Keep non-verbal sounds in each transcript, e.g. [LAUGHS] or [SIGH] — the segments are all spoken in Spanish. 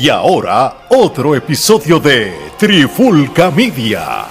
Y ahora, otro episodio de Trifulca Media.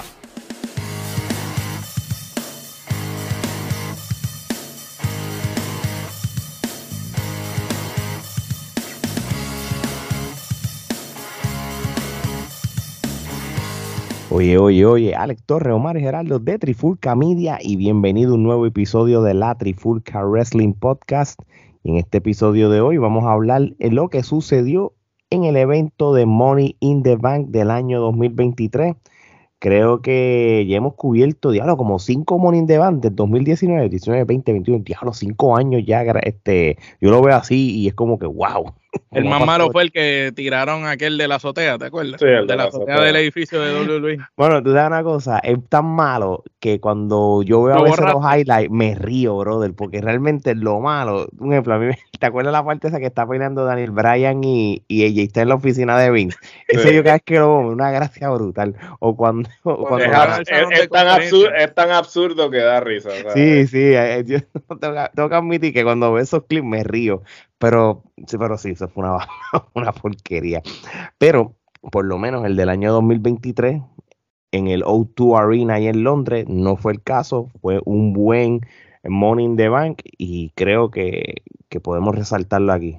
Oye, oye, oye, Alex Torre, Omar Geraldo de Trifulca Media y bienvenido a un nuevo episodio de la Trifulca Wrestling Podcast. En este episodio de hoy vamos a hablar de lo que sucedió en el evento de Money in the Bank del año 2023. Creo que ya hemos cubierto, diablo, como cinco Money in the Bank del 2019, 19, 20, 21, diablo, cinco años ya. Este, yo lo veo así y es como que, wow. El más malo fue el que tiraron aquel de la azotea, ¿te acuerdas? Sí, el de la azotea del edificio de WWE. [LAUGHS] Bueno, tú sabes una cosa, es tan malo que cuando yo veo a veces los highlights me río, brother, porque realmente lo malo, un ejemplo, a mí me- ¿te acuerdas la parte esa que está peleando Daniel Bryan y, y ella está en la oficina de Vince? Eso Sí. yo cada vez que lo veo, una gracia brutal. O cuando, [LAUGHS] o cuando Es tan absurdo, es tan absurdo que da risa. Sí, sí, eh, yo [LAUGHS] tengo, que- tengo que admitir que cuando veo esos clips me río, pero sí, pero sí, eso fue una, [LAUGHS] una porquería. Pero por lo menos el del año 2023 en el O2 Arena ahí en Londres no fue el caso, fue un buen Money in the Bank y creo que, que podemos resaltarlo aquí.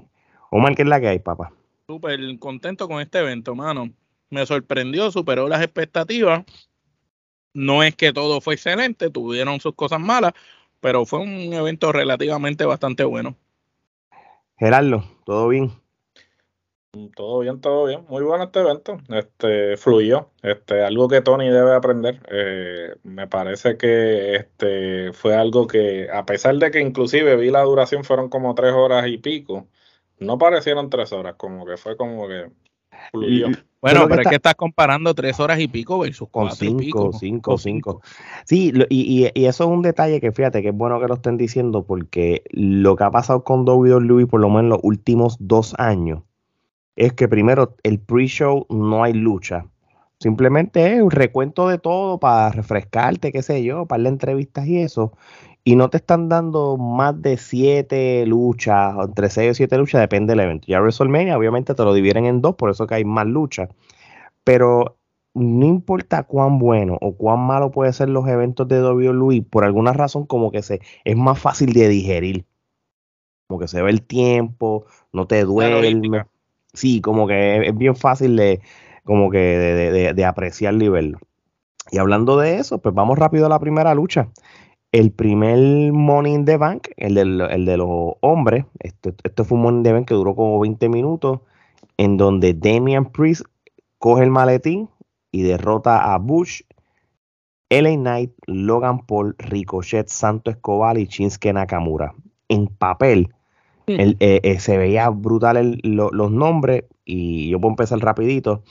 Omar, ¿qué es la que hay, papá? Súper contento con este evento, mano. Me sorprendió, superó las expectativas. No es que todo fue excelente, tuvieron sus cosas malas, pero fue un evento relativamente bastante bueno. Gerardo, ¿todo bien? Todo bien, todo bien. Muy bueno este evento. Este fluyó. Este, algo que Tony debe aprender. Eh, me parece que este fue algo que, a pesar de que inclusive vi la duración fueron como tres horas y pico, no parecieron tres horas, como que fue como que fluyó. Bueno, pero es que estás comparando tres horas y pico versus Con y cinco, pico. cinco, Con cinco. Sí, lo- y, y- y eso es un detalle que fíjate que es bueno que lo estén diciendo porque lo que ha pasado con WWE por lo menos los últimos dos años es que primero el pre-show no hay lucha. Simplemente es un recuento de todo para refrescarte, qué sé yo, para las entrevistas y eso. Y no te están dando más de siete luchas, entre seis o siete luchas, depende del evento. Ya WrestleMania obviamente te lo dividen en dos, por eso que hay más luchas. Pero no importa cuán bueno o cuán malo pueden ser los eventos de WWE, por alguna razón como que se es más fácil de digerir. Como que se ve el tiempo, no te logística. Sí, como que es, bien fácil de como que de, de- de- de apreciarlo y verlo. Y hablando de eso, pues vamos rápido a la primera lucha. El primer Money in the Bank, el, del- el de los hombres, este, este fue un Money in the Bank que duró como 20 minutos, en donde Damian Priest coge el maletín y derrota a Bush, LA Knight, Logan Paul, Ricochet, Santo Escobar y Shinsuke Nakamura. En papel, el- eh, eh, se veía brutal el- lo- los nombres y yo puedo empezar rapidito.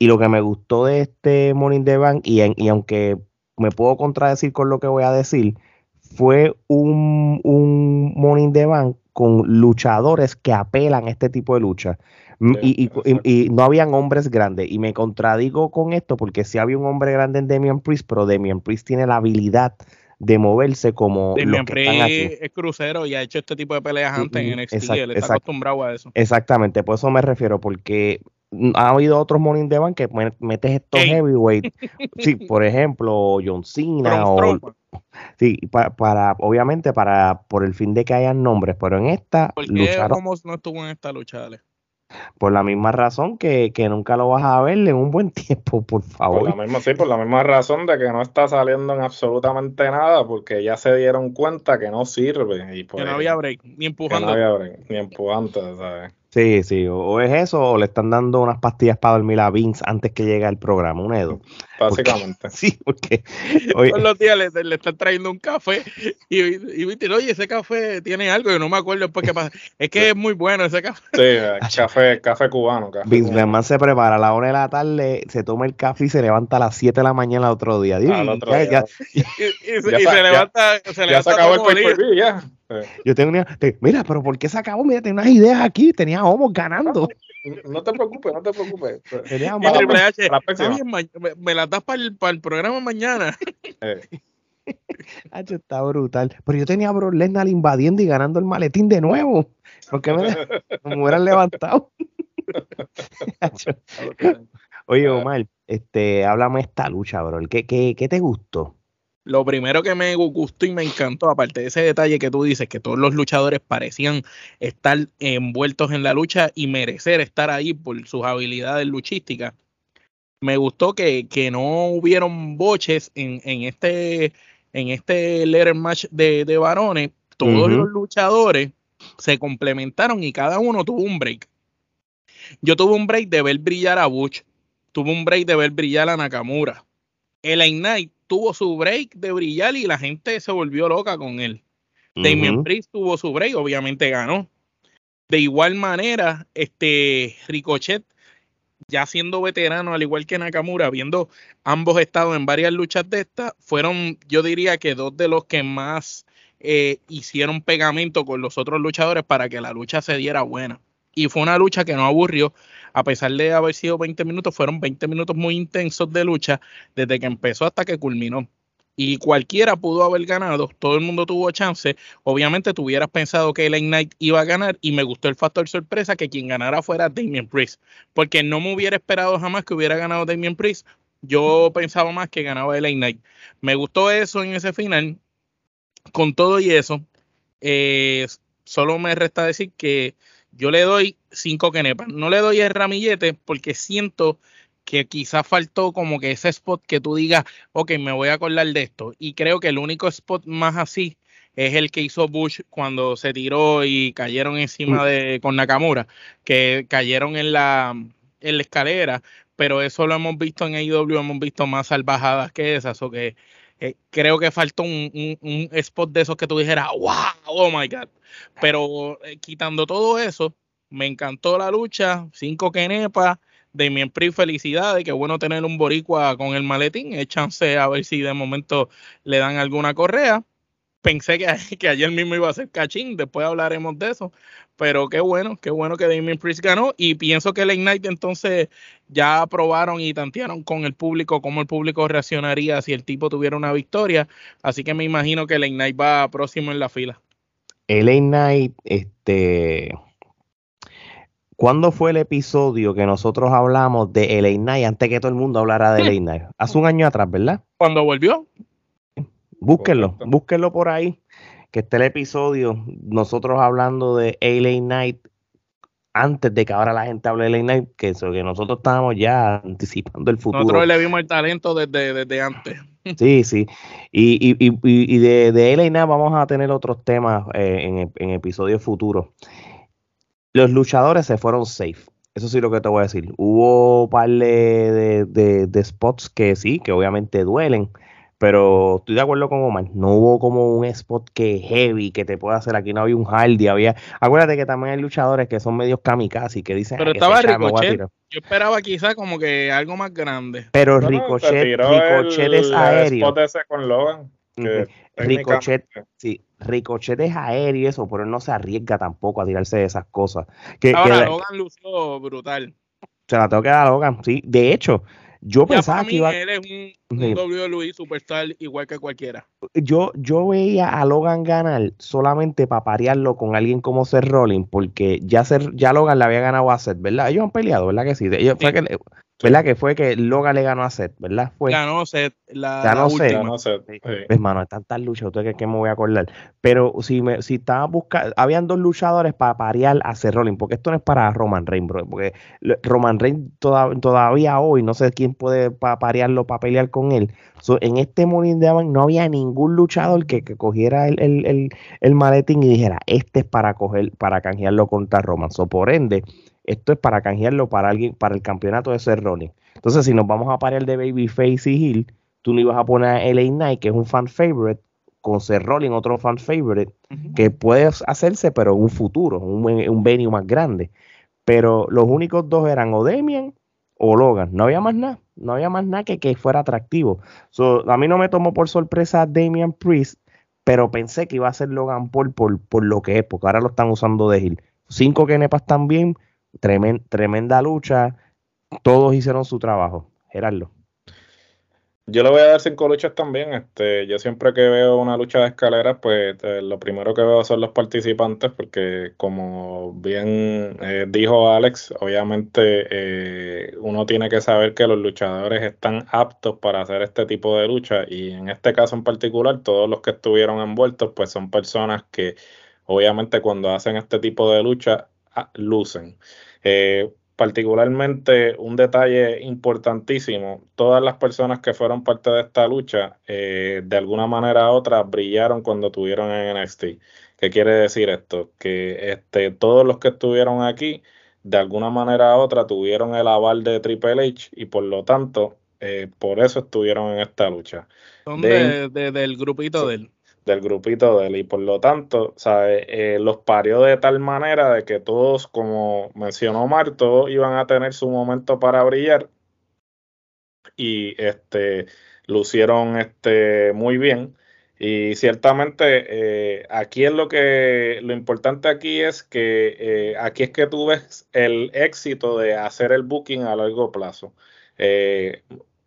Y lo que me gustó de este in the Bank, y, en- y aunque me puedo contradecir con lo que voy a decir, fue un, un Money in the Bank con luchadores que apelan a este tipo de lucha. M- Sí, y, y- y- y no habían hombres grandes. Y me contradigo con esto porque sí había un hombre grande en Damian Priest, pero Damian Priest tiene la habilidad de moverse como Damian los que están aquí. Es crucero y ha hecho este tipo de peleas antes en NXT. exacto, él está acostumbrado a eso. Exactamente, por eso me refiero, porque ha habido otros Morning Bank que me- metes estos Ey. heavyweight. [LAUGHS] Sí, por ejemplo, John Cena o sí, pa- para, obviamente para por el fin de que hayan nombres, pero en esta ¿Por qué lucharon Homos no estuvo en esta lucha, Ale? Por la misma razón que, que nunca lo vas a ver en un buen [LAUGHS] tiempo, por Por favor. la misma, sí, por la misma razón de que no está saliendo en absolutamente nada, porque ya se dieron cuenta que no sirve. Y pues, Que no había break, ni que no empujando. había break, ni empujante, ¿sabes? Sí, sí, o, es eso, o le están dando unas pastillas para dormir a Vince antes que llegue al programa, un Edo. Básicamente. [LAUGHS] Sí, porque Todos los días le, le están trayendo un café y, y viste, oye, ese café tiene algo, yo no me acuerdo después qué pasa. Es que es muy bueno ese café. Sí, [LAUGHS] café, café cubano. Café Vince cubano. Se prepara a la una de la tarde, se toma el café y se levanta a las 7 de la mañana el otro día. Al otro ya- día. ya- Y, y se, Ya y se ya- levanta, se Ya levanta se acabó el pay ya. Yo tengo una- te- mira, pero ¿por qué se acabó? Mira, tenía unas ideas aquí, tenía homos ganando. [LAUGHS] No te preocupes, no te preocupes. Tenía Y Para la Triple próxima, H, para la "Está próxima. bien, ma- me, me las das para el, para el programa mañana. Eh, [LAUGHS] Hacho, está brutal. Pero yo tenía a Brock Lesnar invadiendo y ganando el maletín de nuevo. ¿Por qué me, me hubieran levantado? [LAUGHS] Oye, Omar, este, háblame esta lucha, bro. ¿Qué, qué, qué te gustó? Lo primero que me gustó y me encantó, aparte de ese detalle que tú dices, que todos los luchadores parecían estar envueltos en la lucha y merecer estar ahí por sus habilidades luchísticas, me gustó que, que no hubieron boches en, en este en este letter match de, de varones. Todos los luchadores se complementaron y cada uno tuvo un break. Yo tuve un break de ver brillar a Butch, tuve un break de ver brillar a Nakamura. El Knight tuvo su break de brillar y la gente se volvió loca con él. Damien Priest tuvo su break, obviamente ganó. De igual manera, este Ricochet, ya siendo veterano, al igual que Nakamura, habiendo ambos estado en varias luchas de estas, fueron, yo diría que dos de los que más eh, hicieron pegamento con los otros luchadores para que la lucha se diera buena. Y fue una lucha que no aburrió, a pesar de haber sido 20 minutos, fueron 20 minutos muy intensos de lucha desde que empezó hasta que culminó. Y cualquiera pudo haber ganado, todo el mundo tuvo chance. Obviamente tú hubieras pensado que el Knight iba a ganar y me gustó el factor sorpresa que quien ganara fuera Damien Priest, porque no me hubiera esperado jamás que hubiera ganado Damien Priest. Yo pensaba más que ganaba el Knight. Me gustó eso en ese final. Con todo y eso, eh, solo me resta decir que yo le doy cinco kenepas. No le doy el ramillete porque siento que quizás faltó como que ese spot que tú digas, ok, me voy a acordar de esto. Y creo que el único spot más así es el que hizo Bush cuando se tiró y cayeron encima mm. de con Nakamura, que cayeron en la, en la escalera, pero eso lo hemos visto en AEW, hemos visto más salvajadas que esas, o que eh, creo que faltó un, un, spot de esos que tú dijeras, wow, oh my god. Pero eh, quitando todo eso, me encantó la lucha, cinco kenepas, Damien Priest, felicidades, qué bueno tener un boricua con el maletín, échanse a ver si de momento le dan alguna correa. Pensé que, [LAUGHS] que ayer mismo iba a ser cachín, después hablaremos de eso, pero qué bueno, qué bueno que Damien Priest ganó y pienso que el Ignite entonces ya aprobaron y tantearon con el público cómo el público reaccionaría si el tipo tuviera una victoria, así que me imagino que el Ignite va próximo en la fila. El Ignite, este, ¿cuándo fue el episodio que nosotros hablamos de el Ignite antes que todo el mundo hablara de el Ignite? [LAUGHS] Hace un año atrás, ¿verdad? Cuando volvió. Búsquenlo, búsquenlo por ahí que esté el episodio, nosotros hablando de LA Night antes de que ahora la gente hable de LA Night, que, eso, que nosotros estábamos ya anticipando el futuro. Nosotros le vimos el talento desde, desde antes. [LAUGHS] Sí, sí. Y, y, y, y de, de LA Night vamos a tener otros temas eh, en, en episodios futuros. Los luchadores se fueron safe. Eso sí lo que te voy a decir. Hubo un par de, de, de spots que sí, que obviamente duelen pero estoy de acuerdo con Omar, no hubo como un spot que heavy que te pueda hacer aquí, no había un Hardy, había, acuérdate que también hay luchadores que son medios kamikaze que dicen, pero estaba Ricochet, yo esperaba quizá como que algo más grande. Pero Ricochet, Ricochet es aéreo. Spot ese con Logan, Ricochet, sí, Ricochet es aéreo eso, pero él no se arriesga tampoco a tirarse de esas cosas. Que, Ahora, Logan lució brutal. Se la tengo que dar a Logan, sí. De hecho, yo pensaba que iba. Él es un, un WWE superstar igual que cualquiera. Yo, yo veía a Logan ganar solamente para parearlo con alguien como Seth Rollins, porque ya, ya Logan le había ganado a Seth, ¿verdad? Ellos han peleado, ¿verdad que sí? Ellos, Fue que, ¿Verdad? Que fue que Logan le ganó a Seth, ¿verdad? Fue, ganó Seth. La, ganó Seth. Ganó Seth. Hermano, es tantas luchas, ¿tú que me voy a acordar? Pero si me, si estaba buscando, habían dos luchadores para parear a Seth Rollins, porque esto no es para Roman Reigns, bro, porque Roman Reigns todavía hoy, no sé quién puede parearlo para pelear con él. en este Morning de no había ningún luchador que, que cogiera el, el, el, el, maletín y dijera, este es para coger, para canjearlo contra Roman. So, por ende, esto es para canjearlo para alguien, para el campeonato de ser Ronnie. Entonces, si nos vamos a parar de Babyface y Hill, tú no ibas a poner a LA Knight, que es un fan favorite, con Seth Rollins, otro fan favorite, que puede hacerse, pero en un futuro, un, un venue más grande. Pero los únicos dos eran o Demian o Logan. No había más nada. No había más nada que, que fuera atractivo. a mí no me tomó por sorpresa Damian Priest, pero pensé que iba a ser Logan Paul por, por lo que es, porque ahora lo están usando de Hill. Cinco kenepas también, tremenda lucha, todos hicieron su trabajo. Gerardo. Yo le voy a dar cinco luchas también. Este, yo siempre que veo una lucha de escaleras, pues eh, lo primero que veo son los participantes, porque como bien eh, dijo Alex, obviamente eh, uno tiene que saber que los luchadores están aptos para hacer este tipo de lucha y en este caso en particular, todos los que estuvieron envueltos, pues son personas que obviamente cuando hacen este tipo de lucha ah, lucen particularmente un detalle importantísimo, todas las personas que fueron parte de esta lucha, eh, de alguna manera u otra, brillaron cuando tuvieron en NXT. ¿Qué quiere decir esto? Que este, todos los que estuvieron aquí, de alguna manera u otra, tuvieron el aval de Triple H y por lo tanto, eh, por eso estuvieron en esta lucha. Son del grupito de él del grupito de él. Y por lo tanto, ¿sabe? Eh, los parió de tal manera de que todos, como mencionó Mar, todos iban a tener su momento para brillar. Y este lucieron este muy bien. Y ciertamente eh, aquí es lo que lo importante aquí es que eh, aquí es que tú ves el éxito de hacer el booking a largo plazo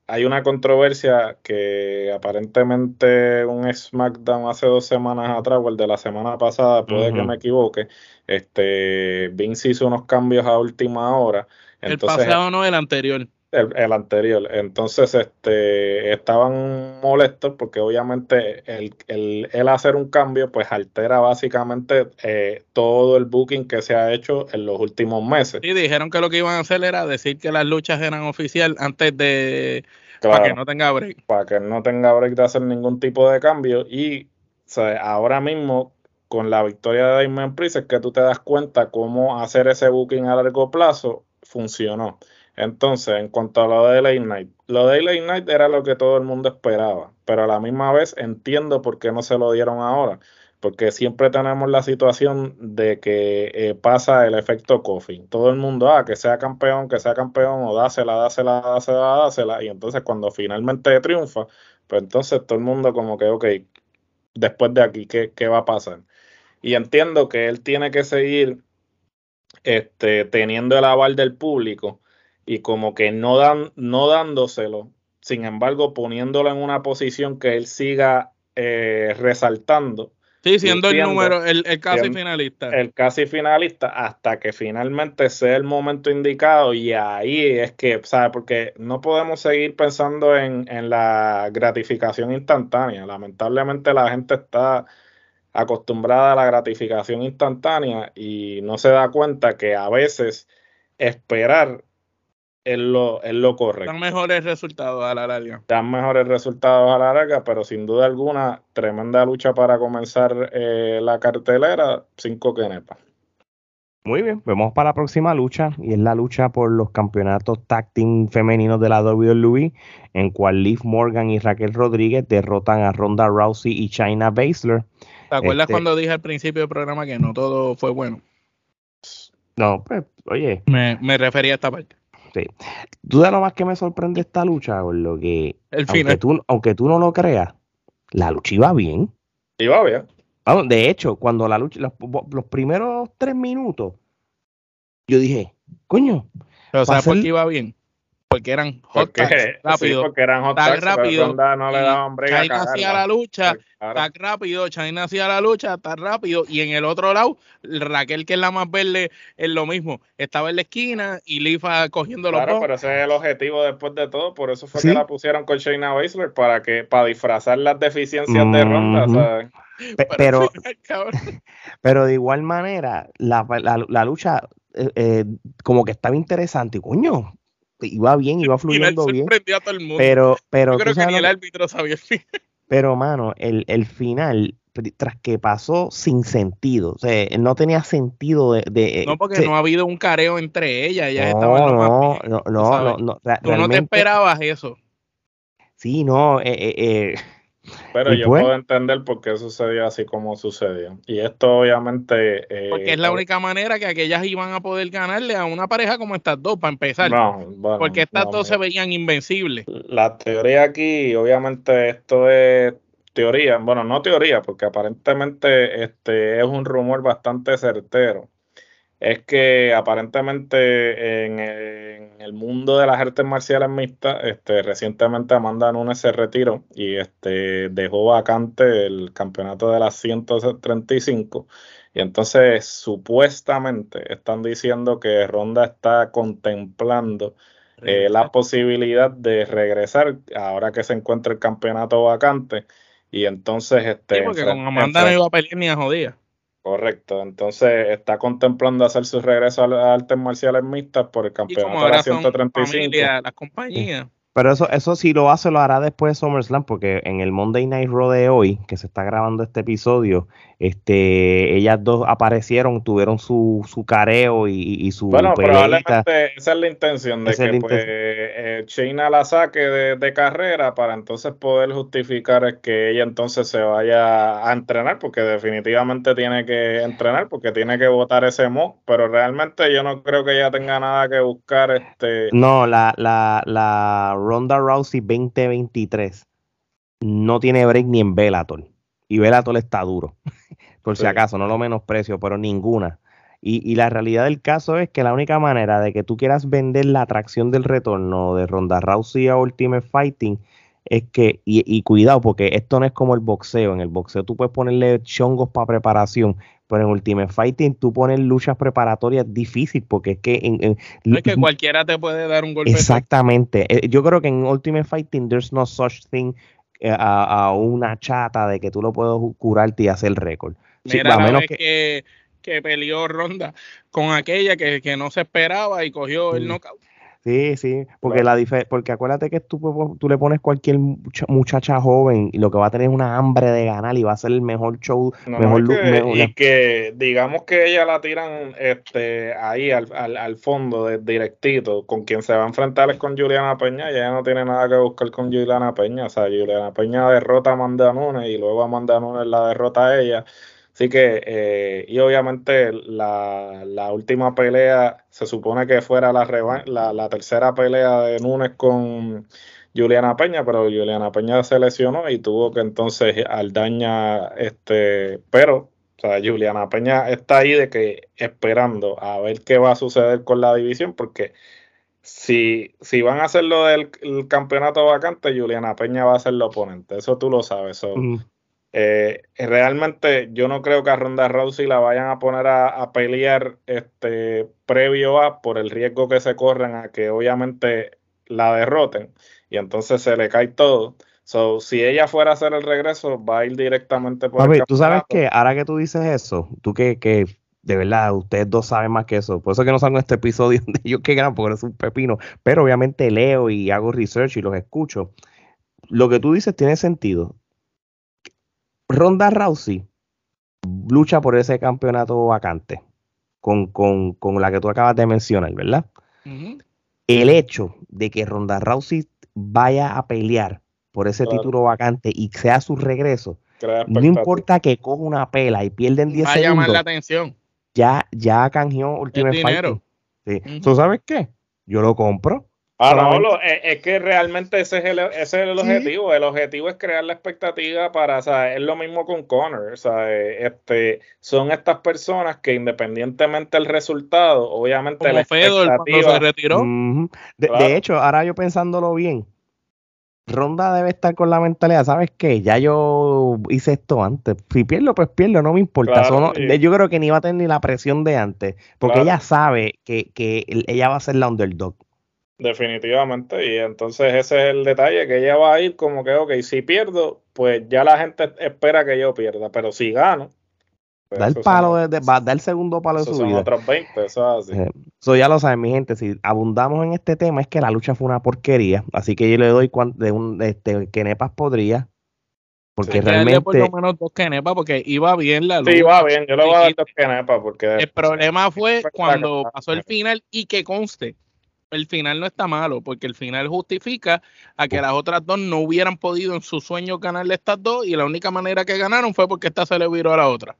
hay una controversia que aparentemente un SmackDown hace dos semanas atrás o el de la semana pasada, puede que me equivoque, este Vince hizo unos cambios a última hora. Entonces, el pasado no, el anterior. El, anterior. Entonces, este, estaban molestos porque obviamente el, el, hacer un cambio, pues altera básicamente eh, todo el booking que se ha hecho en los últimos meses. Y dijeron que lo que iban a hacer era decir que las luchas eran oficial antes de... para que no tenga break. Para que no tenga break de hacer ningún tipo de cambio. Y ahora mismo, con la victoria de Damien Priest, es que tú te das cuenta cómo hacer ese booking a largo plazo funcionó. Entonces, en cuanto a lo de Late Night, lo de Late Night era lo que todo el mundo esperaba, pero a la misma vez entiendo por qué no se lo dieron ahora, porque siempre tenemos la situación de que eh, pasa el efecto coffee. Todo el mundo, ah, que sea campeón, que sea campeón, o dásela, dásela, dásela, dásela, y entonces cuando finalmente triunfa, pues entonces todo el mundo como que, ok, después de aquí, ¿qué, qué va a pasar? Y entiendo que él tiene que seguir este, teniendo el aval del público y como que no, dan, no dándoselo, sin embargo poniéndolo en una posición que él siga eh, resaltando. Sí, siendo el número, el, casi finalista. El casi finalista hasta que finalmente sea el momento indicado y ahí es que, ¿sabes? Porque no podemos seguir pensando en, en la gratificación instantánea. Lamentablemente la gente está acostumbrada a la gratificación instantánea y no se da cuenta que a veces esperar es lo, es lo correcto. Dan mejores resultados a la larga. Dan mejores resultados a la larga, pero sin duda alguna, tremenda lucha para comenzar eh, la cartelera, cinco quenepas. Muy bien, vamos para la próxima lucha y es la lucha por los campeonatos tag team femeninos de la WWE, en cual Liv Morgan y Raquel Rodríguez derrotan a Ronda Rousey y China Baszler. ¿Te acuerdas este cuando dije al principio del programa que no todo fue bueno? No, pues, oye. Me, me refería a esta parte. Sí. Tú lo más que me sorprende esta lucha, por lo que, aunque, tú, aunque tú no lo creas, la lucha iba bien. Iba bien. de hecho, cuando la lucha, los, primeros tres minutos, yo dije, coño. Pero ¿sabes por qué iba bien? Porque eran hot [LAUGHS] rápido. porque eran hot rápido. No le daban China hacía la lucha, tan rápido. China hacía la lucha, tan rápido. Y en el otro lado, Raquel, que es la más verde, es lo mismo. Estaba en la esquina y Lifa cogiendo los Claro, pero ese es el objetivo después de todo. Por eso fue que la pusieron con Shayna Baszler, para que para disfrazar las deficiencias de Ronda, ¿sabes? pero, [LAUGHS] [LAUGHS] pero de igual manera, la, la, lucha eh, eh, como que estaba interesante. Y coño, iba bien, iba fluyendo bien. Pero, pero Yo creo que ni el árbitro sabía el final. [LAUGHS] Pero, mano, el, el final, tras que pasó sin sentido, o sea, no tenía sentido de... no, porque no ha habido un careo entre ellas, ellas no, estaban no, no, no, no, Tú no te esperabas eso. Sí, no, eh, eh, eh pero yo puedo entender por qué sucedió así como sucedió. Y esto obviamente... Eh, porque es la única manera que aquellas iban a poder ganarle a una pareja como estas dos, para empezar. porque estas dos se veían invencibles. La teoría aquí, obviamente esto es teoría, bueno, no teoría, porque aparentemente este es un rumor bastante certero. Es que aparentemente en, el mundo de las artes marciales mixtas, este, recientemente Amanda Nunes se retiró y este, dejó vacante el campeonato de las 135. Y entonces supuestamente están diciendo que Ronda está contemplando eh, la posibilidad de regresar ahora que se encuentra el campeonato vacante. Y entonces este. Sí, porque con Amanda no iba a pelear ni a jodía. Correcto, entonces está contemplando hacer su regreso a artes marciales mixtas por el campeonato de la 135. las compañías. Pero eso, eso sí lo hace, lo hará después de SummerSlam, porque en el Monday Night Raw de hoy, que se está grabando este episodio, este, ellas dos aparecieron, tuvieron su, su careo y, y su Bueno, probablemente esa es la intención de que pues, eh, China la saque de, carrera para entonces poder justificar que ella entonces se vaya a entrenar, porque definitivamente tiene que entrenar, porque tiene que votar ese mock, pero realmente yo no creo que ella tenga nada que buscar. este No, la, la, la Ronda Rousey 2023 no tiene break ni en Bellator y Bellator está duro, [LAUGHS] por si acaso, no lo menosprecio, pero ninguna. Y, la realidad del caso es que la única manera de que tú quieras vender la atracción del retorno de Ronda Rousey a Ultimate Fighting es que, y, cuidado, porque esto no es como el boxeo. En el boxeo tú puedes ponerle chongos para preparación, pero en Ultimate Fighting tú pones luchas preparatorias difícil, porque es que. En, no es que cualquiera te puede dar un golpe. Exactamente. Eh, yo creo que en Ultimate Fighting there's no such thing eh, a, una chata de que tú lo puedes curarte y hacer récord. Mira, a menos que... que... peleó Ronda con aquella que, no se esperaba y cogió el knockout. Sí, sí, porque la porque acuérdate que tú, tú le pones cualquier muchacha joven y lo que va a tener es una hambre de ganar y va a ser el mejor show, mejor, y que digamos que ella la tiran este ahí al, al, fondo de, directito, con quien se va a enfrentar es con Juliana Peña, y ella no tiene nada que buscar con Juliana Peña, o sea, Juliana Peña derrota a Amanda Nunes y luego Amanda Nunes la derrota a ella Así que, eh, y obviamente la, la, última pelea se supone que fuera la, la, la, tercera pelea de Nunes con Juliana Peña, pero Juliana Peña se lesionó y tuvo que entonces Aldaña, este, pero, o sea, Juliana Peña está ahí de que esperando a ver qué va a suceder con la división, porque si, si van a hacer lo del campeonato vacante, Juliana Peña va a ser el oponente, eso tú lo sabes. Eh, realmente yo no creo que a Ronda Rousey la vayan a poner a, pelear este, previo a por el riesgo que se corren a que obviamente la derroten y entonces se le cae todo. So, si ella fuera a hacer el regreso, va a ir directamente por Papi, tú sabes que ahora que tú dices eso, tú que, que de verdad, ustedes dos saben más que eso. Por eso que no salgo en este episodio [LAUGHS] de yo que gran, porque es un pepino. Pero obviamente leo y hago research y los escucho. Lo que tú dices tiene sentido. Ronda Rousey lucha por ese campeonato vacante con, la que tú acabas de mencionar, ¿verdad? El hecho de que Ronda Rousey vaya a pelear por ese título vacante y sea su regreso, no importa que coja una pela y pierden 10 segundos. Va a llamar la atención. Ya, ya canjeó Ultimate Fighting. Sí. ¿Sabes qué? Yo lo compro Ah, no, es, que realmente ese es el, ese es el objetivo. El objetivo es crear la expectativa para, o sea, es lo mismo con Connor. O sea, este, son estas personas que independientemente del resultado, obviamente la expectativa, se retiró. de, hecho, ahora yo pensándolo bien, Ronda debe estar con la mentalidad, ¿sabes qué? Ya yo hice esto antes. Si pierdo, pues pierdo, no me importa. Yo creo que ni va a tener ni la presión de antes, porque ella sabe que, que ella va a ser la underdog. Definitivamente, y entonces ese es el detalle, que ella va a ir como que, ok, si pierdo, pues ya la gente espera que yo pierda, pero si gano... Pues da el palo, de, va, da el segundo palo de su son vida. otros 20, eso es así. Eh, eso ya lo saben, mi gente, si abundamos en este tema es que la lucha fue una porquería, así que yo le doy de un, este, que Nepas podría, porque realmente. por lo menos dos Kenepa porque iba bien la lucha. Sí, iba bien. Yo le voy a dar dos Kenepa porque. El problema fue cuando pasó el final y que conste el final no está malo, porque el final justifica a que las otras dos no hubieran podido en su sueño ganarle estas dos, y la única manera que ganaron fue porque esta se le viró a la otra.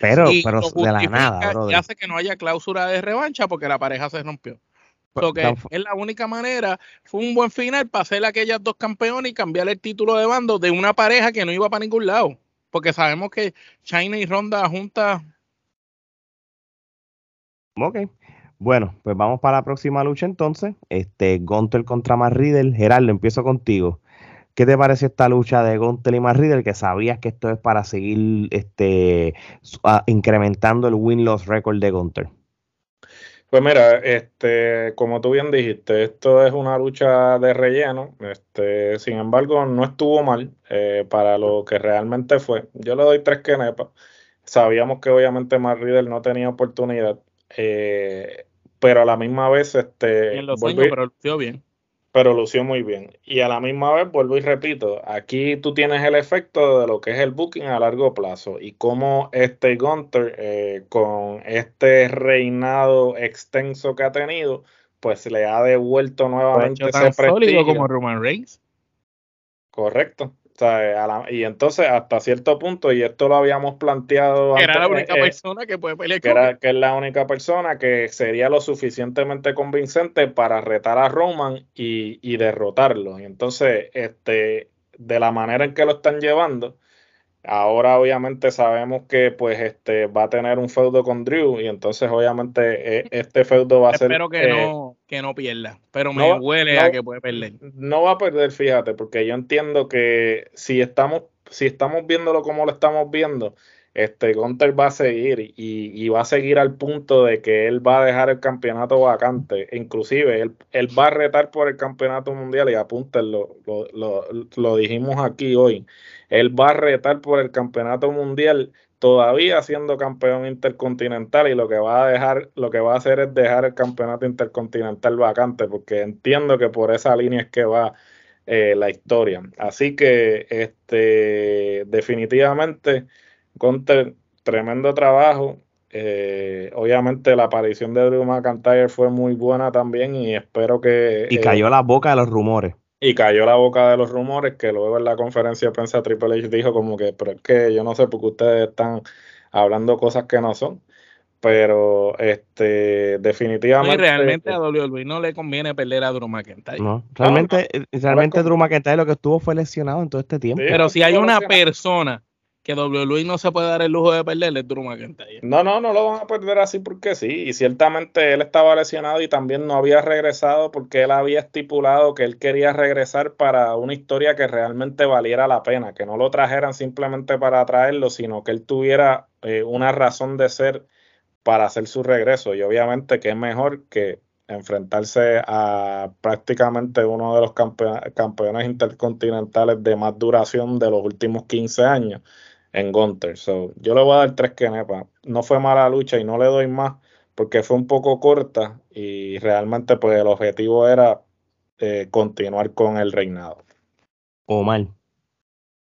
Pero, pero de la nada, Y hace que no haya cláusula de revancha porque la pareja se rompió. Lo que es la única manera, fue un buen final para hacer aquellas dos campeones y cambiar el título de bando de una pareja que no iba para ningún lado. Porque sabemos que China y Ronda juntas Ok. Bueno, pues vamos para la próxima lucha entonces. Este, Gunter contra Matt Riddle. Gerardo, empiezo contigo. ¿Qué te parece esta lucha de Gunter y Matt Riddle? Que sabías que esto es para seguir este, incrementando el win-loss record de Gunter. Pues mira, este, como tú bien dijiste, esto es una lucha de relleno. Este, sin embargo, no estuvo mal eh, para lo que realmente fue. Yo le doy tres quenepas. Sabíamos que obviamente Matt Riddle no tenía oportunidad, eh, pero a la misma vez, este, en los años, pero lució bien. Pero lució muy bien. Y a la misma vez, vuelvo y repito, aquí tú tienes el efecto de lo que es el booking a largo plazo y cómo este Gunter, eh, con este reinado extenso que ha tenido, pues le ha devuelto nuevamente ese prestigio. como Roman Reigns. Correcto y entonces hasta cierto punto, y esto lo habíamos planteado. Era la única eh, persona que puede pelear que, era, que es la única persona que sería lo suficientemente convincente para retar a Roman y, y derrotarlo. Y entonces, este, de la manera en que lo están llevando, Ahora obviamente sabemos que pues este va a tener un feudo con Drew y entonces obviamente e, este feudo va a ser... Espero que, no, eh, que no pierda, pero me huele a que puede perder. No va a perder, fíjate, porque yo entiendo que si estamos, si estamos viéndolo como lo estamos viendo, este Gunter va a seguir y, y, va a seguir al punto de que él va a dejar el campeonato vacante. Inclusive él, él va a retar por el campeonato mundial y apúntenlo, lo, lo, lo dijimos aquí hoy él va a retar por el campeonato mundial todavía siendo campeón intercontinental y lo que va a dejar, lo que va a hacer es dejar el campeonato intercontinental vacante, porque entiendo que por esa línea es que va eh, la historia. Así que este definitivamente Gunter, tremendo trabajo. Eh, obviamente la aparición de Drew McIntyre fue muy buena también y espero que... Y cayó eh, la boca de los rumores y cayó la boca de los rumores que luego en la conferencia de prensa Triple H dijo como que, pero es que yo no sé por qué ustedes están hablando cosas que no son. Pero este definitivamente. realmente a WWE no le conviene perder a Drew McIntyre. No, realmente, realmente Drew McIntyre lo que estuvo fue lesionado en todo este tiempo. pero si hay una persona que WWE no se puede dar el lujo de perderle Drew McIntyre. No, no, no lo van a perder así porque sí. Y ciertamente él estaba lesionado y también no había regresado porque él había estipulado que él quería regresar para una historia que realmente valiera la pena, que no lo trajeran simplemente para traerlo, sino que él tuviera eh, una razón de ser para hacer su regreso. Y obviamente que es mejor que enfrentarse a prácticamente uno de los campeones intercontinentales de más duración de los últimos 15 años en Gunter. So, yo le voy a dar tres quenepas. No fue mala lucha y no le doy más porque fue un poco corta y realmente pues el objetivo era eh, continuar con el reinado. O mal.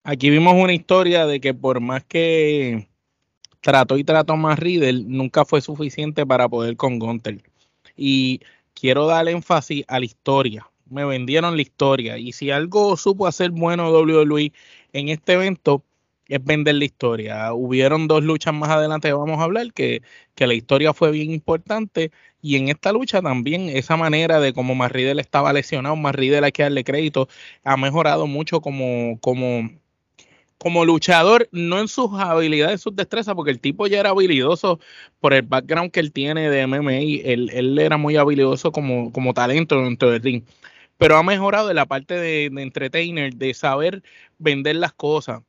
Aquí vimos una historia de que por más que trató y trató más Riddle, nunca fue suficiente para poder con Gunter. Y quiero dar énfasis a la historia. Me vendieron la historia. Y si algo supo hacer bueno WWE en este evento, es vender la historia. Hubieron dos luchas más adelante vamos a hablar, que, que la historia fue bien importante. Y en esta lucha también, esa manera de como Marridel estaba lesionado, Marridel hay que darle crédito, ha mejorado mucho como, como, como luchador, no en sus habilidades, sus destrezas, porque el tipo ya era habilidoso por el background que él tiene de MMA, él, él era muy habilidoso como, como talento dentro del ring. Pero ha mejorado en la parte de, de entertainer, de saber vender las cosas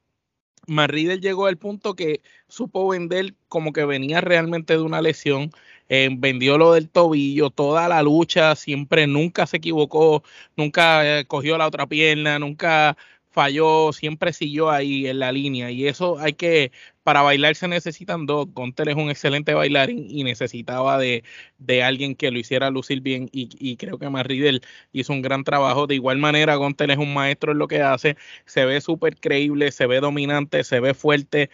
Marrider llegó al punto que supo vender como que venía realmente de una lesión, eh, vendió lo del tobillo, toda la lucha, siempre nunca se equivocó, nunca eh, cogió la otra pierna, nunca falló, siempre siguió ahí en la línea. Y eso hay que, para bailar se necesitan dos. Gunter es un excelente bailarín y necesitaba de, de alguien que lo hiciera lucir bien. Y, y creo que Marridel hizo un gran trabajo. De igual manera, Gunter es un maestro en lo que hace. Se ve súper creíble, se ve dominante, se ve fuerte,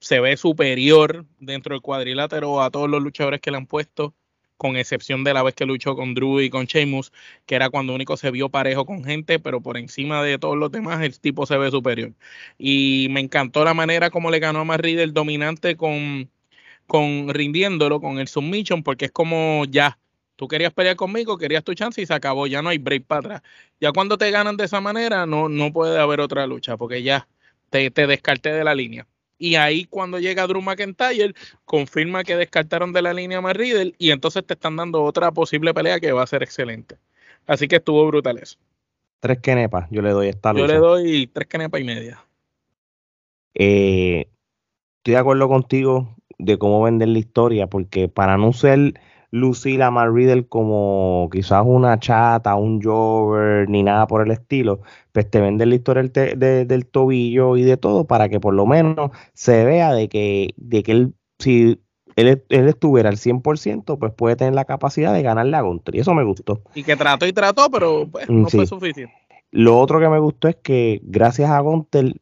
se ve superior dentro del cuadrilátero a todos los luchadores que le han puesto con excepción de la vez que luchó con Drew y con Sheamus, que era cuando único se vio parejo con gente, pero por encima de todos los demás el tipo se ve superior. Y me encantó la manera como le ganó a Matt el dominante con, con rindiéndolo con el submission, porque es como ya, tú querías pelear conmigo, querías tu chance y se acabó, ya no hay break para atrás. Ya cuando te ganan de esa manera, no, no puede haber otra lucha, porque ya te, te descarté de la línea. Y ahí cuando llega Drew McIntyre, confirma que descartaron de la línea a Riddle y entonces te están dando otra posible pelea que va a ser excelente. Así que estuvo brutal eso. Tres kenepas, yo le doy esta lucha. Yo le doy tres kenepas y media. Eh, estoy de acuerdo contigo de cómo vender la historia, porque para no ser lucir a Matt Riddle como quizás una chata, un jover, ni nada por el estilo, pues te venden la historia del, tobillo y de todo para que por lo menos se vea de que, de que él, si él, estuviera al 100%, pues puede tener la capacidad de ganarle a Gunter. Y eso me gustó. Y que trató y trató, pero pues, no fue suficiente. Lo otro que me gustó es que gracias a Gunter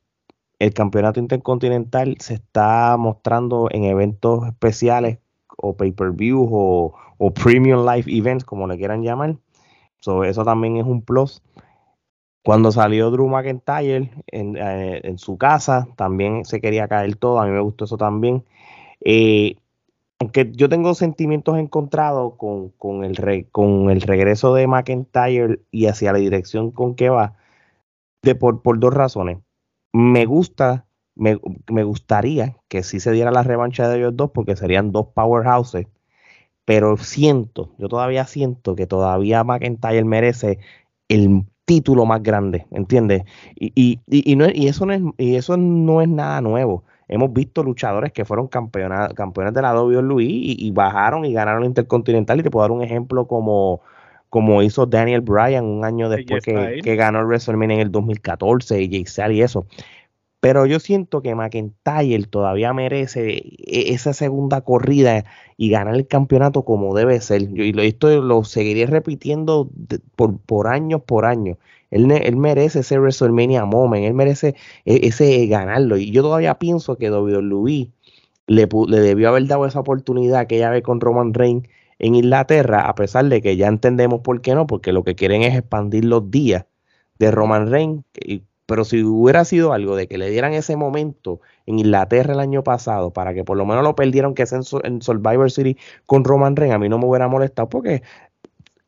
el campeonato intercontinental se está mostrando en eventos especiales o pay-per-view o, premium live events, como le quieran llamar. eso también es un plus. Cuando salió Drew McIntyre eh, en, su casa, también se quería caer todo. A mí me gustó eso también. Eh, aunque yo tengo sentimientos encontrados con, el con el regreso de McIntyre y hacia la dirección con que va, de por, por dos razones. Me gusta me, gustaría que sí se diera la revancha de ellos dos porque serían dos powerhouses, pero siento, yo todavía siento que todavía McIntyre merece el título más grande, ¿entiendes? Y, y, no, y, eso, no es, y eso no es nada nuevo. Hemos visto luchadores que fueron campeones, campeones de la WWE y, y bajaron y ganaron el Intercontinental. Y te puedo dar un ejemplo como, como hizo Daniel Bryan un año después que, que, ganó el WrestleMania en el 2014 y Sally y eso. Pero yo siento que McIntyre todavía merece e, esa segunda corrida y ganar el campeonato como debe ser. y esto lo seguiré repitiendo por, por años, por años. Él, merece ese WrestleMania moment, él merece e, ese ganarlo. Y yo todavía pienso que WWE le, le debió haber dado esa oportunidad aquella vez con Roman Reigns en Inglaterra, a pesar de que ya entendemos por qué no, porque lo que quieren es expandir los días de Roman Reigns. Pero si hubiera sido algo de que le dieran ese momento en Inglaterra el año pasado para que por lo menos lo perdieron que es en, Survivor City con Roman Reigns, a mí no me hubiera molestado porque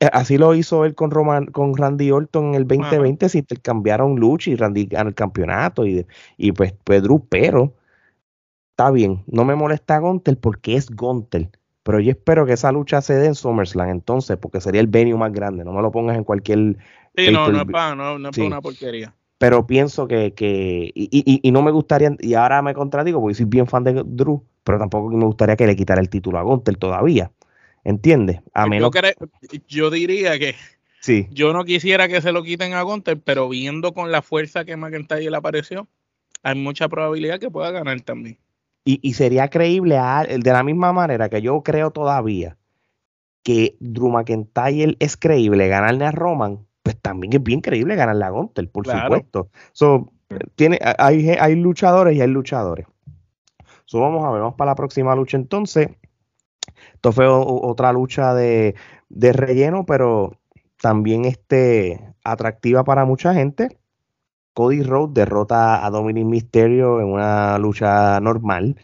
eh, así lo hizo él con Roman, con Randy Orton en el 2020, si intercambiaron lucha y Randy ganó el campeonato y, y pues Pedro, pero está bien, no me molesta Gontel porque es Gontel. Pero yo espero que esa lucha se dé en SummerSlam entonces, porque sería el venue más grande. No me lo pongas en cualquier. Sí, no, no es para, no, no es para una porquería pero pienso que, que y, y, y, no me gustaría, y ahora me contradigo porque soy bien fan de Drew, pero tampoco me gustaría que le quitara el título a Gunter todavía, ¿entiendes? A menos... yo, yo diría que sí. yo no quisiera que se lo quiten a Gunter, pero viendo con la fuerza que McIntyre le apareció, hay mucha probabilidad que pueda ganar también. Y, y sería creíble a, de la misma manera que yo creo todavía que Drew McIntyre es creíble ganarle a Roman, pues también es bien creíble ganar la Gunter, por supuesto. So, tiene, hay, hay luchadores y hay luchadores. So, vamos a ver, vamos para la próxima lucha entonces. Esto fue otra lucha de, relleno, pero también este, atractiva para mucha gente. Cody Rhodes derrota a Dominic Mysterio en una lucha normal,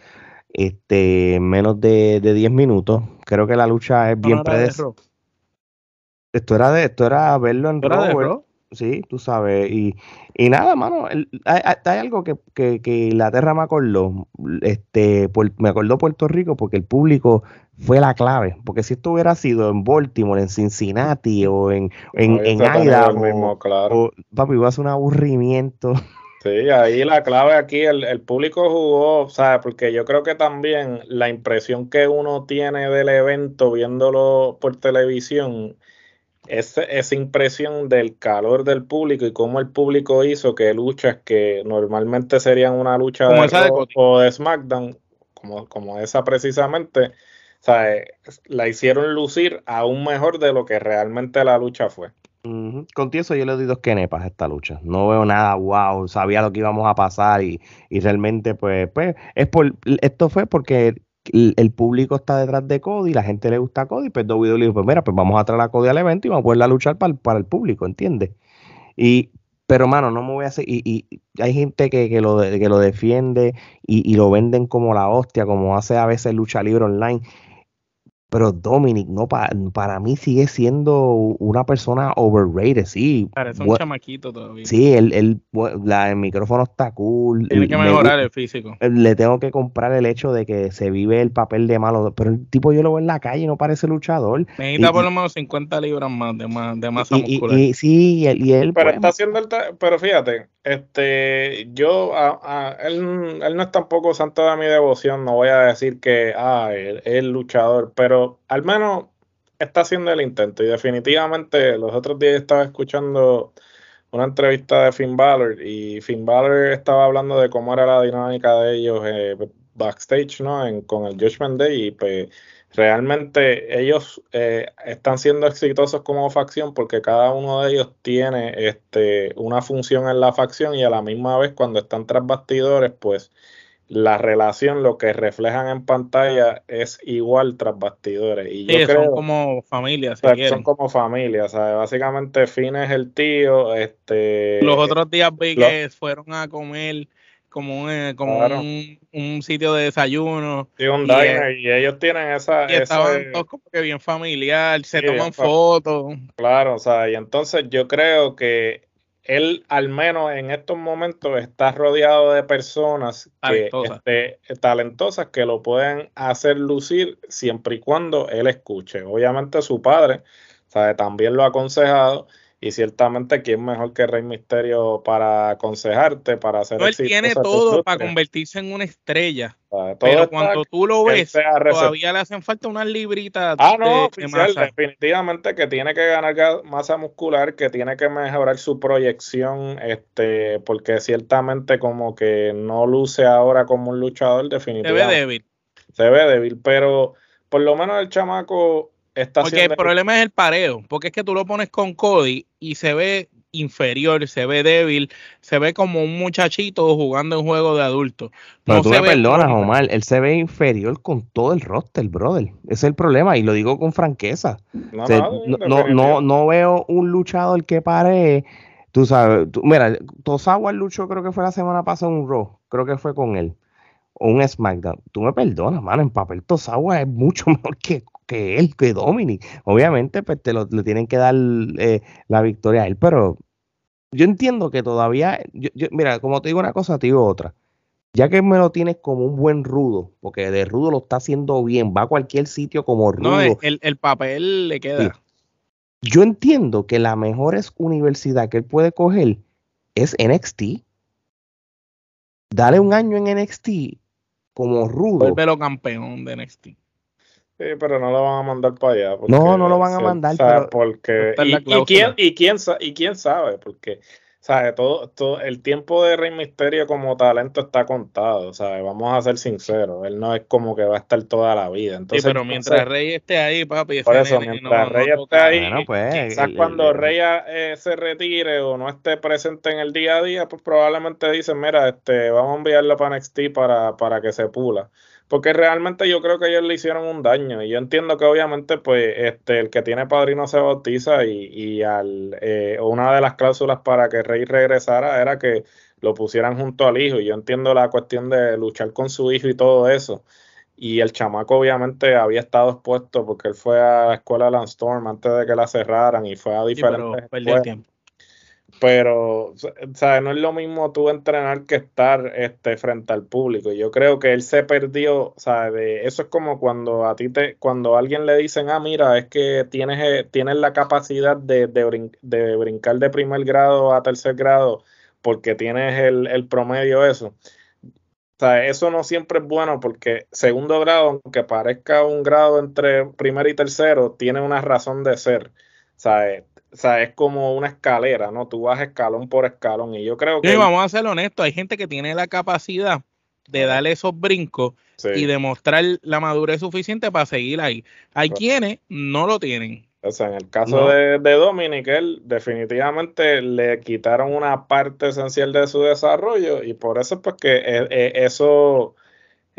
este, menos de, de 10 minutos. Creo que la lucha es bien predecible. Esto era de, esto era verlo en Raw, Sí, tú sabes. Y, y nada, mano, hay, hay, algo que, que, que Inglaterra me acordó. Este, me acordó Puerto Rico porque el público fue la clave. Porque si esto hubiera sido en Baltimore, en Cincinnati o en, en, en Idaho, claro. papi, iba a ser un aburrimiento. [LAUGHS] Sí, ahí la clave aquí, el, el público jugó, sea, Porque yo creo que también la impresión que uno tiene del evento viéndolo por televisión esa, impresión del calor del público y cómo el público hizo que luchas que normalmente serían una lucha de, o de SmackDown, como, como esa precisamente, la hicieron lucir aún mejor de lo que realmente la lucha fue. Con eso yo le doy dos kenepas a esta lucha. No veo nada, wow, sabía lo que íbamos a pasar y, y realmente pues, pues es por, esto fue porque el, público está detrás de Cody, la gente le gusta a Cody, pues WWE dijo, pues mira, pues vamos a traer a Cody al evento y vamos a poderla luchar para, para el público, ¿entiendes? Y, pero mano, no me voy a hacer, y, y hay gente que, que, lo, que lo defiende y, y, lo venden como la hostia, como hace a veces lucha libre online. Pero Dominic, no para mí sigue siendo una persona overrated, sí. Parece un chamaquito todavía. Sí, el, el, la, el, micrófono está cool. Tiene que mejorar el físico. Le tengo que comprar el hecho de que se vive el papel de malo. Pero el tipo yo lo veo en la calle y no parece luchador. Necesita por lo menos 50 libras más de, más, de masa muscular. Y, sí, y él, Pero pues, está haciendo el. Pero fíjate, este, yo, él, él, no es tampoco santo de mi devoción. No voy a decir que, ah, él es luchador. Pero al menos está haciendo el intento. Y definitivamente los otros días estaba escuchando una entrevista de Finn Balor y Finn Balor estaba hablando de cómo era la dinámica de ellos eh, backstage, ¿no? con el Judgment Day y pues realmente ellos eh, están siendo exitosos como facción porque cada uno de ellos tiene este, una función en la facción y a la misma vez cuando están tras bastidores pues la relación, lo que reflejan en pantalla es igual tras bastidores. Y yo creo, son como familia, Son como familia, ¿sabes? Básicamente Finn es el tío, este... Los otros días vi que fueron a comer como un, eh, como un, sitio de desayuno. y un diner, y ellos tienen esa... Y estaban todos como que bien familiar, se toman fotos. Claro, o sea, y entonces yo creo que él al menos en estos momentos está rodeado de personas que, este, talentosas que lo pueden hacer lucir siempre y cuando él escuche. Obviamente su padre ¿sabe? también lo ha aconsejado y ciertamente, ¿quién mejor que Rey Misterio para aconsejarte, para hacer no, Él tiene todo para convertirse en una estrella. pero cuando tú lo ves, todavía le hacen falta unas libritas. Ah, no, oficial, definitivamente que tiene que ganar masa muscular, que tiene que mejorar su proyección, este, porque ciertamente como que no luce ahora como un luchador, definitivamente. Se ve débil. Se ve débil, pero por lo menos el chamaco porque el problema es el pareo, porque es que tú lo pones con Cody y se ve inferior, se ve débil, se ve como un muchachito jugando en juego de adulto. No tú me perdonas, Omar, él se ve inferior con todo el roster, brother. Ese es el problema y lo digo con franqueza. No, no, no, no, veo un luchador que pare. Tú sabes, mira, Tosawa luchó, creo que fue la semana pasada un Raw, creo que fue con él, o un SmackDown. Tú me perdonas, mano, en papel Tosawa es mucho [LAUGHS] mejor que que él, que Dominic. Obviamente, pues te lo, le tienen que dar eh, la victoria a él, pero yo entiendo que todavía, mira, como te digo una cosa, te digo otra. Ya que me lo tienes como un buen rudo, porque de rudo lo está haciendo bien, va a cualquier sitio como rudo. No, el, papel le queda. Yo entiendo que la mejor universidad que él puede coger es NXT. Dale un año en NXT como rudo. Vuelve campeón de NXT. Sí, pero no lo van a mandar para allá. no, no lo van a mandar. porque, y, quién, y, quién, y quién sabe, porque ¿sabe? Todo, todo, el tiempo de Rey Misterio como talento está contado, ¿sabe? vamos a ser sinceros, él no es como que va a estar toda la vida. Entonces, sí, pero mientras Rey esté ahí, papi, por eso, mientras Rey esté ahí, pues, quizás cuando Rey eh, se retire o no esté presente en el día a día, pues probablemente dicen, mira, este, vamos a enviarlo para NXT para, para que se pula porque realmente yo creo que ellos le hicieron un daño. Y yo entiendo que obviamente pues este el que tiene padrino se bautiza y, y al, eh, una de las cláusulas para que Rey regresara era que lo pusieran junto al hijo. Y yo entiendo la cuestión de luchar con su hijo y todo eso. Y el chamaco obviamente había estado expuesto porque él fue a la escuela Landstorm antes de que la cerraran y fue a diferentes sí, tiempo pero ¿sabes? no es lo mismo tú entrenar que estar este, frente al público. Yo creo que él se perdió, ¿sabes? eso es como cuando a ti te, cuando alguien le dicen, ah, mira, es que tienes, eh, tienes la capacidad de, de, brincar de primer grado a tercer grado porque tienes el, el promedio eso. O sea, eso no siempre es bueno porque segundo grado, aunque parezca un grado entre primero y tercero, tiene una razón de ser. ¿sabes? O sea, es como una escalera, ¿no? Tú vas escalón por escalón y yo creo que... Sí, vamos a ser honestos, hay gente que tiene la capacidad de darle esos brincos y demostrar la madurez suficiente para seguir ahí. Hay quienes no lo tienen. O sea, en el caso de, de Dominic, él definitivamente le quitaron una parte esencial de su desarrollo y por eso es pues que eh, eh, eso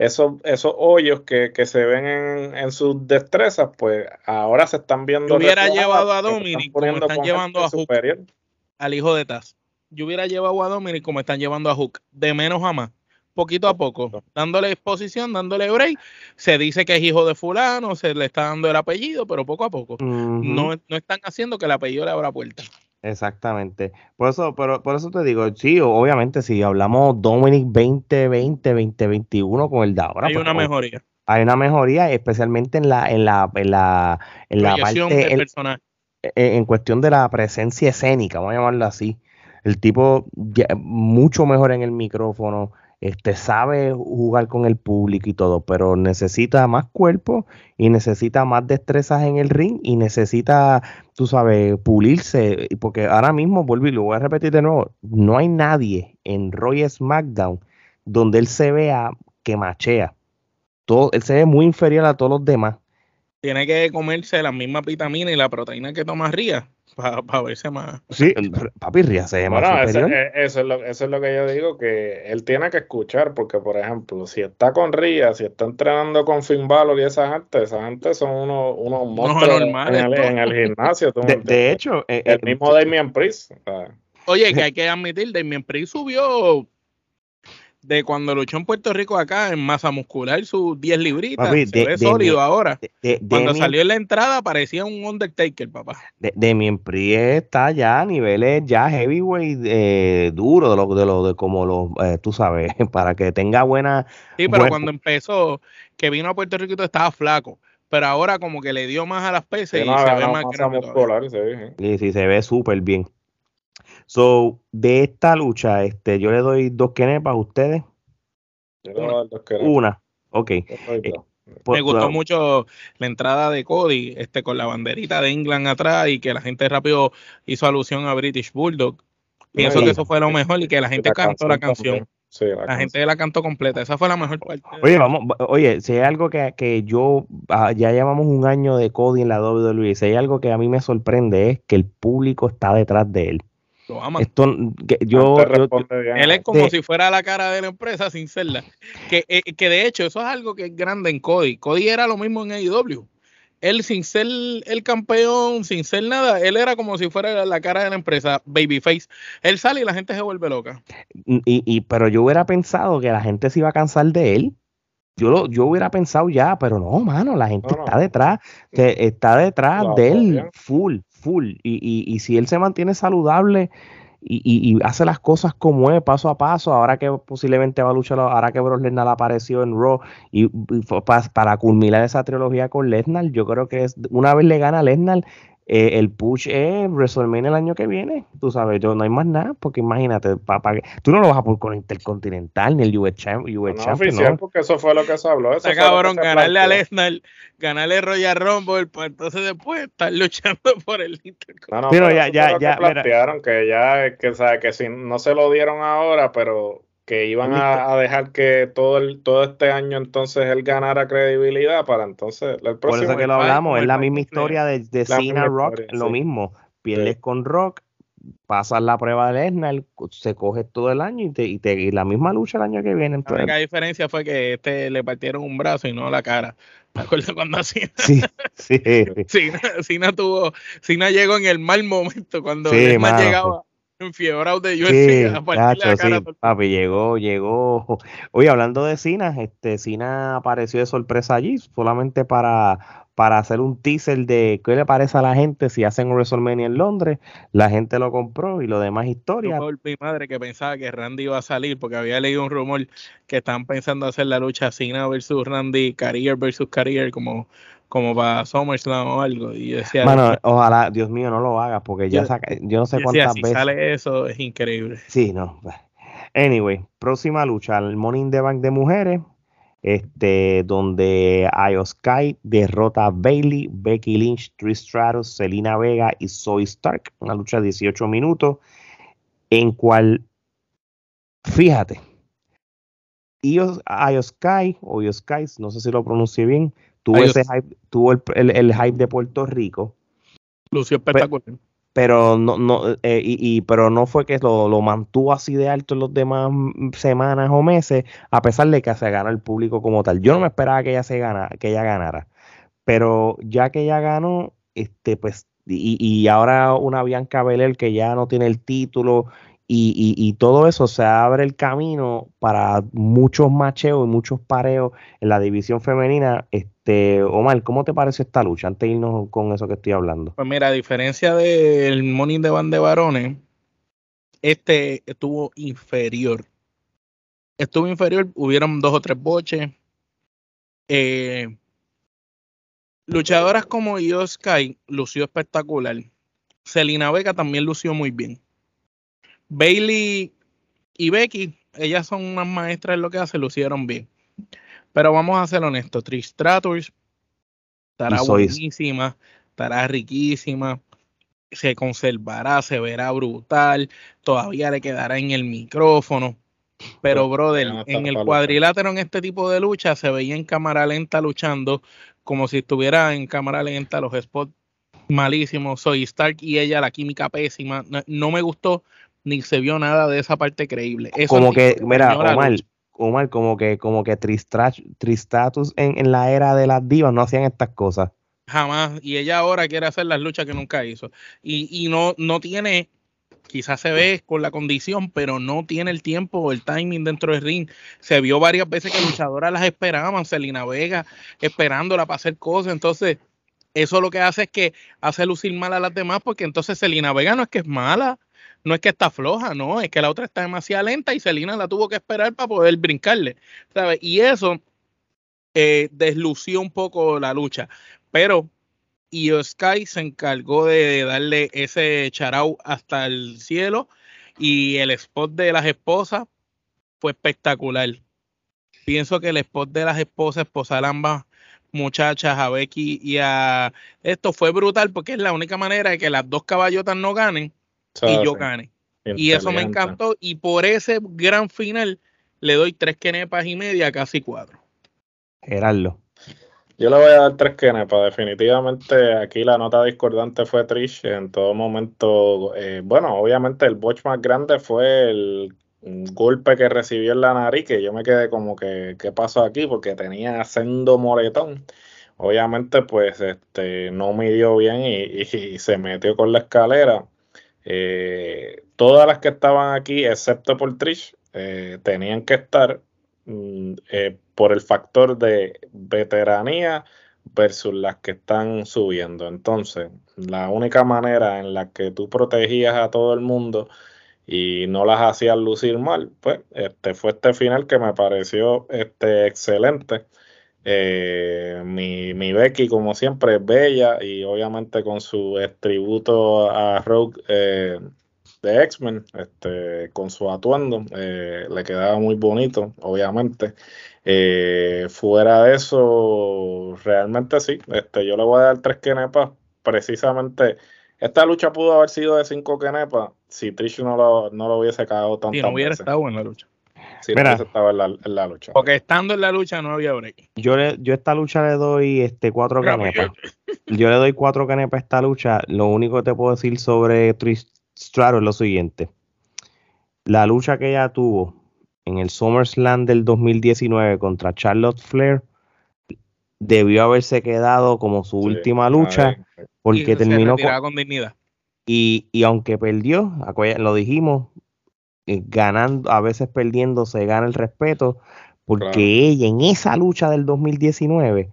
esos, esos hoyos que, se ven en, sus destrezas, pues ahora se están viendo. Yo hubiera llevado a Dominic como están llevando a Hook, al hijo de Taz. Yo hubiera llevado a Dominic como están llevando a Hook, de menos a más. poquito a poco, dándole exposición, dándole break. Se dice que es hijo de fulano, se le está dando el apellido, pero poco a poco. no, no están haciendo que el apellido le abra puerta. Exactamente. Por eso, pero, por eso te digo, sí, obviamente, si hablamos Dominic 2020, 2021 con el de ahora. Hay pues, una mejoría. Hay una mejoría, especialmente en la, en la, en la, en la parte, e, en, cuestión de la presencia escénica, vamos a llamarlo así. El tipo mucho mejor en el micrófono, este, sabe jugar con el público y todo, pero necesita más cuerpo y necesita más destrezas en el ring y necesita, tú sabes, pulirse, porque ahora mismo, vuelvo y lo voy a repetir de nuevo, no hay nadie en Roy SmackDown donde él se vea que machea. Todo, él se ve muy inferior a todos los demás. Tiene que comerse la misma vitamina y la proteína que toma Ría para verse más. Sí, papi Ría se llama bueno, eh, eso, es lo, eso es lo que yo digo, que él tiene que escuchar, porque por ejemplo, si está con Ría, si está entrenando con Finn Balor y esa gente, esa gente son unos, unos monstruos en, el, gimnasio. de, hecho, eh, el eh, mismo Damien Priest. Oye, que [LAUGHS] hay que admitir, Damien Priest subió de cuando luchó en Puerto Rico acá en masa muscular sus 10 libritas. se ve sólido ahora. cuando salió en la entrada parecía un Undertaker, papá. De, mi Priest está ya a niveles ya heavyweight eh, duro, de lo, de lo de como los, eh, tú sabes, [LAUGHS] para que tenga buena. Sí, pero cuando empezó, que vino a Puerto Rico estaba flaco. Pero ahora como que le dio más a las peces y se ve más muscular. Se ve, sí, sí, se ve súper bien. So, de esta lucha, este, yo le doy dos kenepas a ustedes. Una, ok. Eh, Me gustó mucho la entrada de Cody, este, con la banderita de England atrás y que la gente rápido hizo alusión a British Bulldog. Pienso que eso fue lo mejor y que la gente cantó la canción. la, gente la cantó completa, esa fue la mejor parte. Oye, vamos, oye, si hay algo que, que yo, ah, ya llevamos un año de Cody en la WWE, si hay algo que a mí me sorprende es que el público está detrás de él. Esto, yo, él es como si fuera la cara de la empresa sin serla. Que, eh, que de hecho, eso es algo que es grande en Cody. Cody era lo mismo en AEW. Él sin ser el campeón, sin ser nada, él era como si fuera la cara de la empresa, babyface. Él sale y la gente se vuelve loca. Y, y, pero yo hubiera pensado que la gente se iba a cansar de él. Yo, lo, yo hubiera pensado ya, pero no, mano, la gente está detrás, que está detrás de él full full. Y, y, y si él se mantiene saludable y, y, hace las cosas como es, paso a paso, ahora que posiblemente va a luchar, ahora que Brock Lesnar apareció en Raw y, para, para culminar esa trilogía con Lesnar, yo creo que es una vez le gana Lesnar, eh, el push es WrestleMania el año que viene, tú sabes, yo no hay más nada, porque imagínate, tú no lo vas a por con Intercontinental ni el US, Champ, US no, oficial, porque eso fue lo que se habló. Eso cabrón, ganarle a Lesnar, ganarle Royal Rumble, pues entonces después estar luchando [LAUGHS] por el Intercontinental. No, pero, ya, ya, ya. plantearon que ya, que, sabe, que si no se lo dieron ahora, pero que iban a, dejar que todo el todo este año entonces él ganara credibilidad para entonces el próximo por eso que lo hablamos es la misma historia de, de Cena Rock lo mismo. Pierdes con Rock pasas la prueba de Lesnar se coge todo el año y te, y, te, y la misma lucha el año que viene la única diferencia fue que este le partieron un brazo y no la cara. ¿Te acuerdas cuando así? Sí, sí. [LAUGHS] Cena, tuvo, Cena llegó en el mal momento cuando sí, Lesnar llegaba enfiebrado de UFC. papi, llegó, llegó. [LAUGHS] Oye, hablando de Cina, este Cina apareció de sorpresa allí, solamente para, para hacer un teaser de qué le parece a la gente si hacen WrestleMania en Londres. La gente lo compró y lo demás historia. Por mi madre que pensaba que Randy iba a salir porque había leído un rumor que están pensando hacer la lucha Cina versus Randy, Career versus Career, como como para SummerSlam o algo. Y decía, Bueno, ojalá, Dios mío, no lo hagas porque ya saca, yo no sé cuántas si sale eso, es increíble. Sí, no. Anyway, próxima lucha, el Morning the Bank de mujeres, este, donde Io Sky derrota a Bailey, Becky Lynch, Trish Stratus, Selena Vega y Zoe Stark. Una lucha de 18 minutos, en cual, fíjate, Io, Sky, o Io Sky, no sé si lo pronuncié bien, tuvo, ese hype, tuvo el, hype de Puerto Rico. Lució espectacular. Pero no, no, eh, y, pero no fue que lo, lo, mantuvo así de alto en los demás semanas o meses, a pesar de que se gana el público como tal. Yo no me esperaba que ella se gana, que ella ganara. Pero ya que ella ganó, este, pues, y, y ahora una Bianca Belair que ya no tiene el título y, todo eso se abre el camino para muchos macheos y muchos pareos en la división femenina. Este, Omar, ¿cómo te parece esta lucha? Antes de irnos con eso que estoy hablando. Pues mira, a diferencia del Morning de Van de Varones, este estuvo inferior. Estuvo inferior, hubieron dos o tres boches. Eh, luchadoras como Io Sky lució espectacular. Selina Vega también lució muy bien. Bailey y Becky, ellas son unas maestras en lo que hacen, lucieron bien. Pero vamos a ser honestos, Trish Stratus estará buenísima, estará riquísima, se conservará, se verá brutal, todavía le quedará en el micrófono. Pero, brother, en el cuadrilátero en este tipo de lucha se veía en cámara lenta luchando como si estuviera en cámara lenta los spots malísimos. Soy Stark y ella, la química pésima. no me gustó ni se vio nada de esa parte creíble. como que, mira, Omar, Omar, como que, como que Tristatus en, en la era de las divas no hacían estas cosas. Jamás. Y ella ahora quiere hacer las luchas que nunca hizo. Y, y no, no tiene, quizás se ve con la condición, pero no tiene el tiempo o el timing dentro del ring. Se vio varias veces que luchadoras las esperaban, Selina Vega esperándola para hacer cosas. Entonces, eso lo que hace es que hace lucir mal a las demás, porque entonces Selina Vega no es que es mala, no es que está floja, no, es que la otra está demasiado lenta y Selina la tuvo que esperar para poder brincarle, ¿sabes? Y eso eh, deslució un poco la lucha, pero Io Sky se encargó de darle ese charau hasta el cielo y el spot de las esposas fue espectacular. Pienso que el spot de las esposas, esposar ambas muchachas, a Becky y a esto fue brutal porque es la única manera de que las dos caballotas no ganen y yo gane. Y eso me encantó. Y por ese gran final le doy tres quenepas y media, casi cuatro. Gerardo. Yo le voy a dar tres quenepas. Definitivamente aquí la nota discordante fue Trish. En todo momento, eh, bueno, obviamente el botch más grande fue el golpe que recibió en la nariz, que yo me quedé como que, ¿qué pasó aquí? Porque tenía sendo moretón. Obviamente, pues, este, no midió bien y se metió con la escalera. Eh, todas las que estaban aquí, excepto por Trish, eh, tenían que estar mm, eh, por el factor de veteranía versus las que están subiendo. Entonces, la única manera en la que tú protegías a todo el mundo y no las hacías lucir mal, pues este fue este final que me pareció este, excelente. Eh, mi, mi, Becky, como siempre, es bella y obviamente con su tributo a Rogue eh, de X-Men, este, con su atuendo, eh, le quedaba muy bonito, obviamente. fuera de eso, realmente sí, este, yo le voy a dar tres kenepas. Precisamente, esta lucha pudo haber sido de cinco kenepas si Trish no lo, no lo hubiese cagado tanto. Y no hubiera estado en la lucha si Mira, estaba en la, lucha. Porque estando en la lucha no había break. Yo, le, yo esta lucha le doy este cuatro canepas. Yo le doy cuatro canepas a esta lucha. Lo único que te puedo decir sobre Trish Stratus es lo siguiente. La lucha que ella tuvo en el SummerSlam del 2019 contra Charlotte Flair debió haberse quedado como su última lucha porque terminó con, dignidad. Y, y aunque perdió, lo dijimos, ganando, a veces perdiendo, se gana el respeto, porque ella en esa lucha del 2019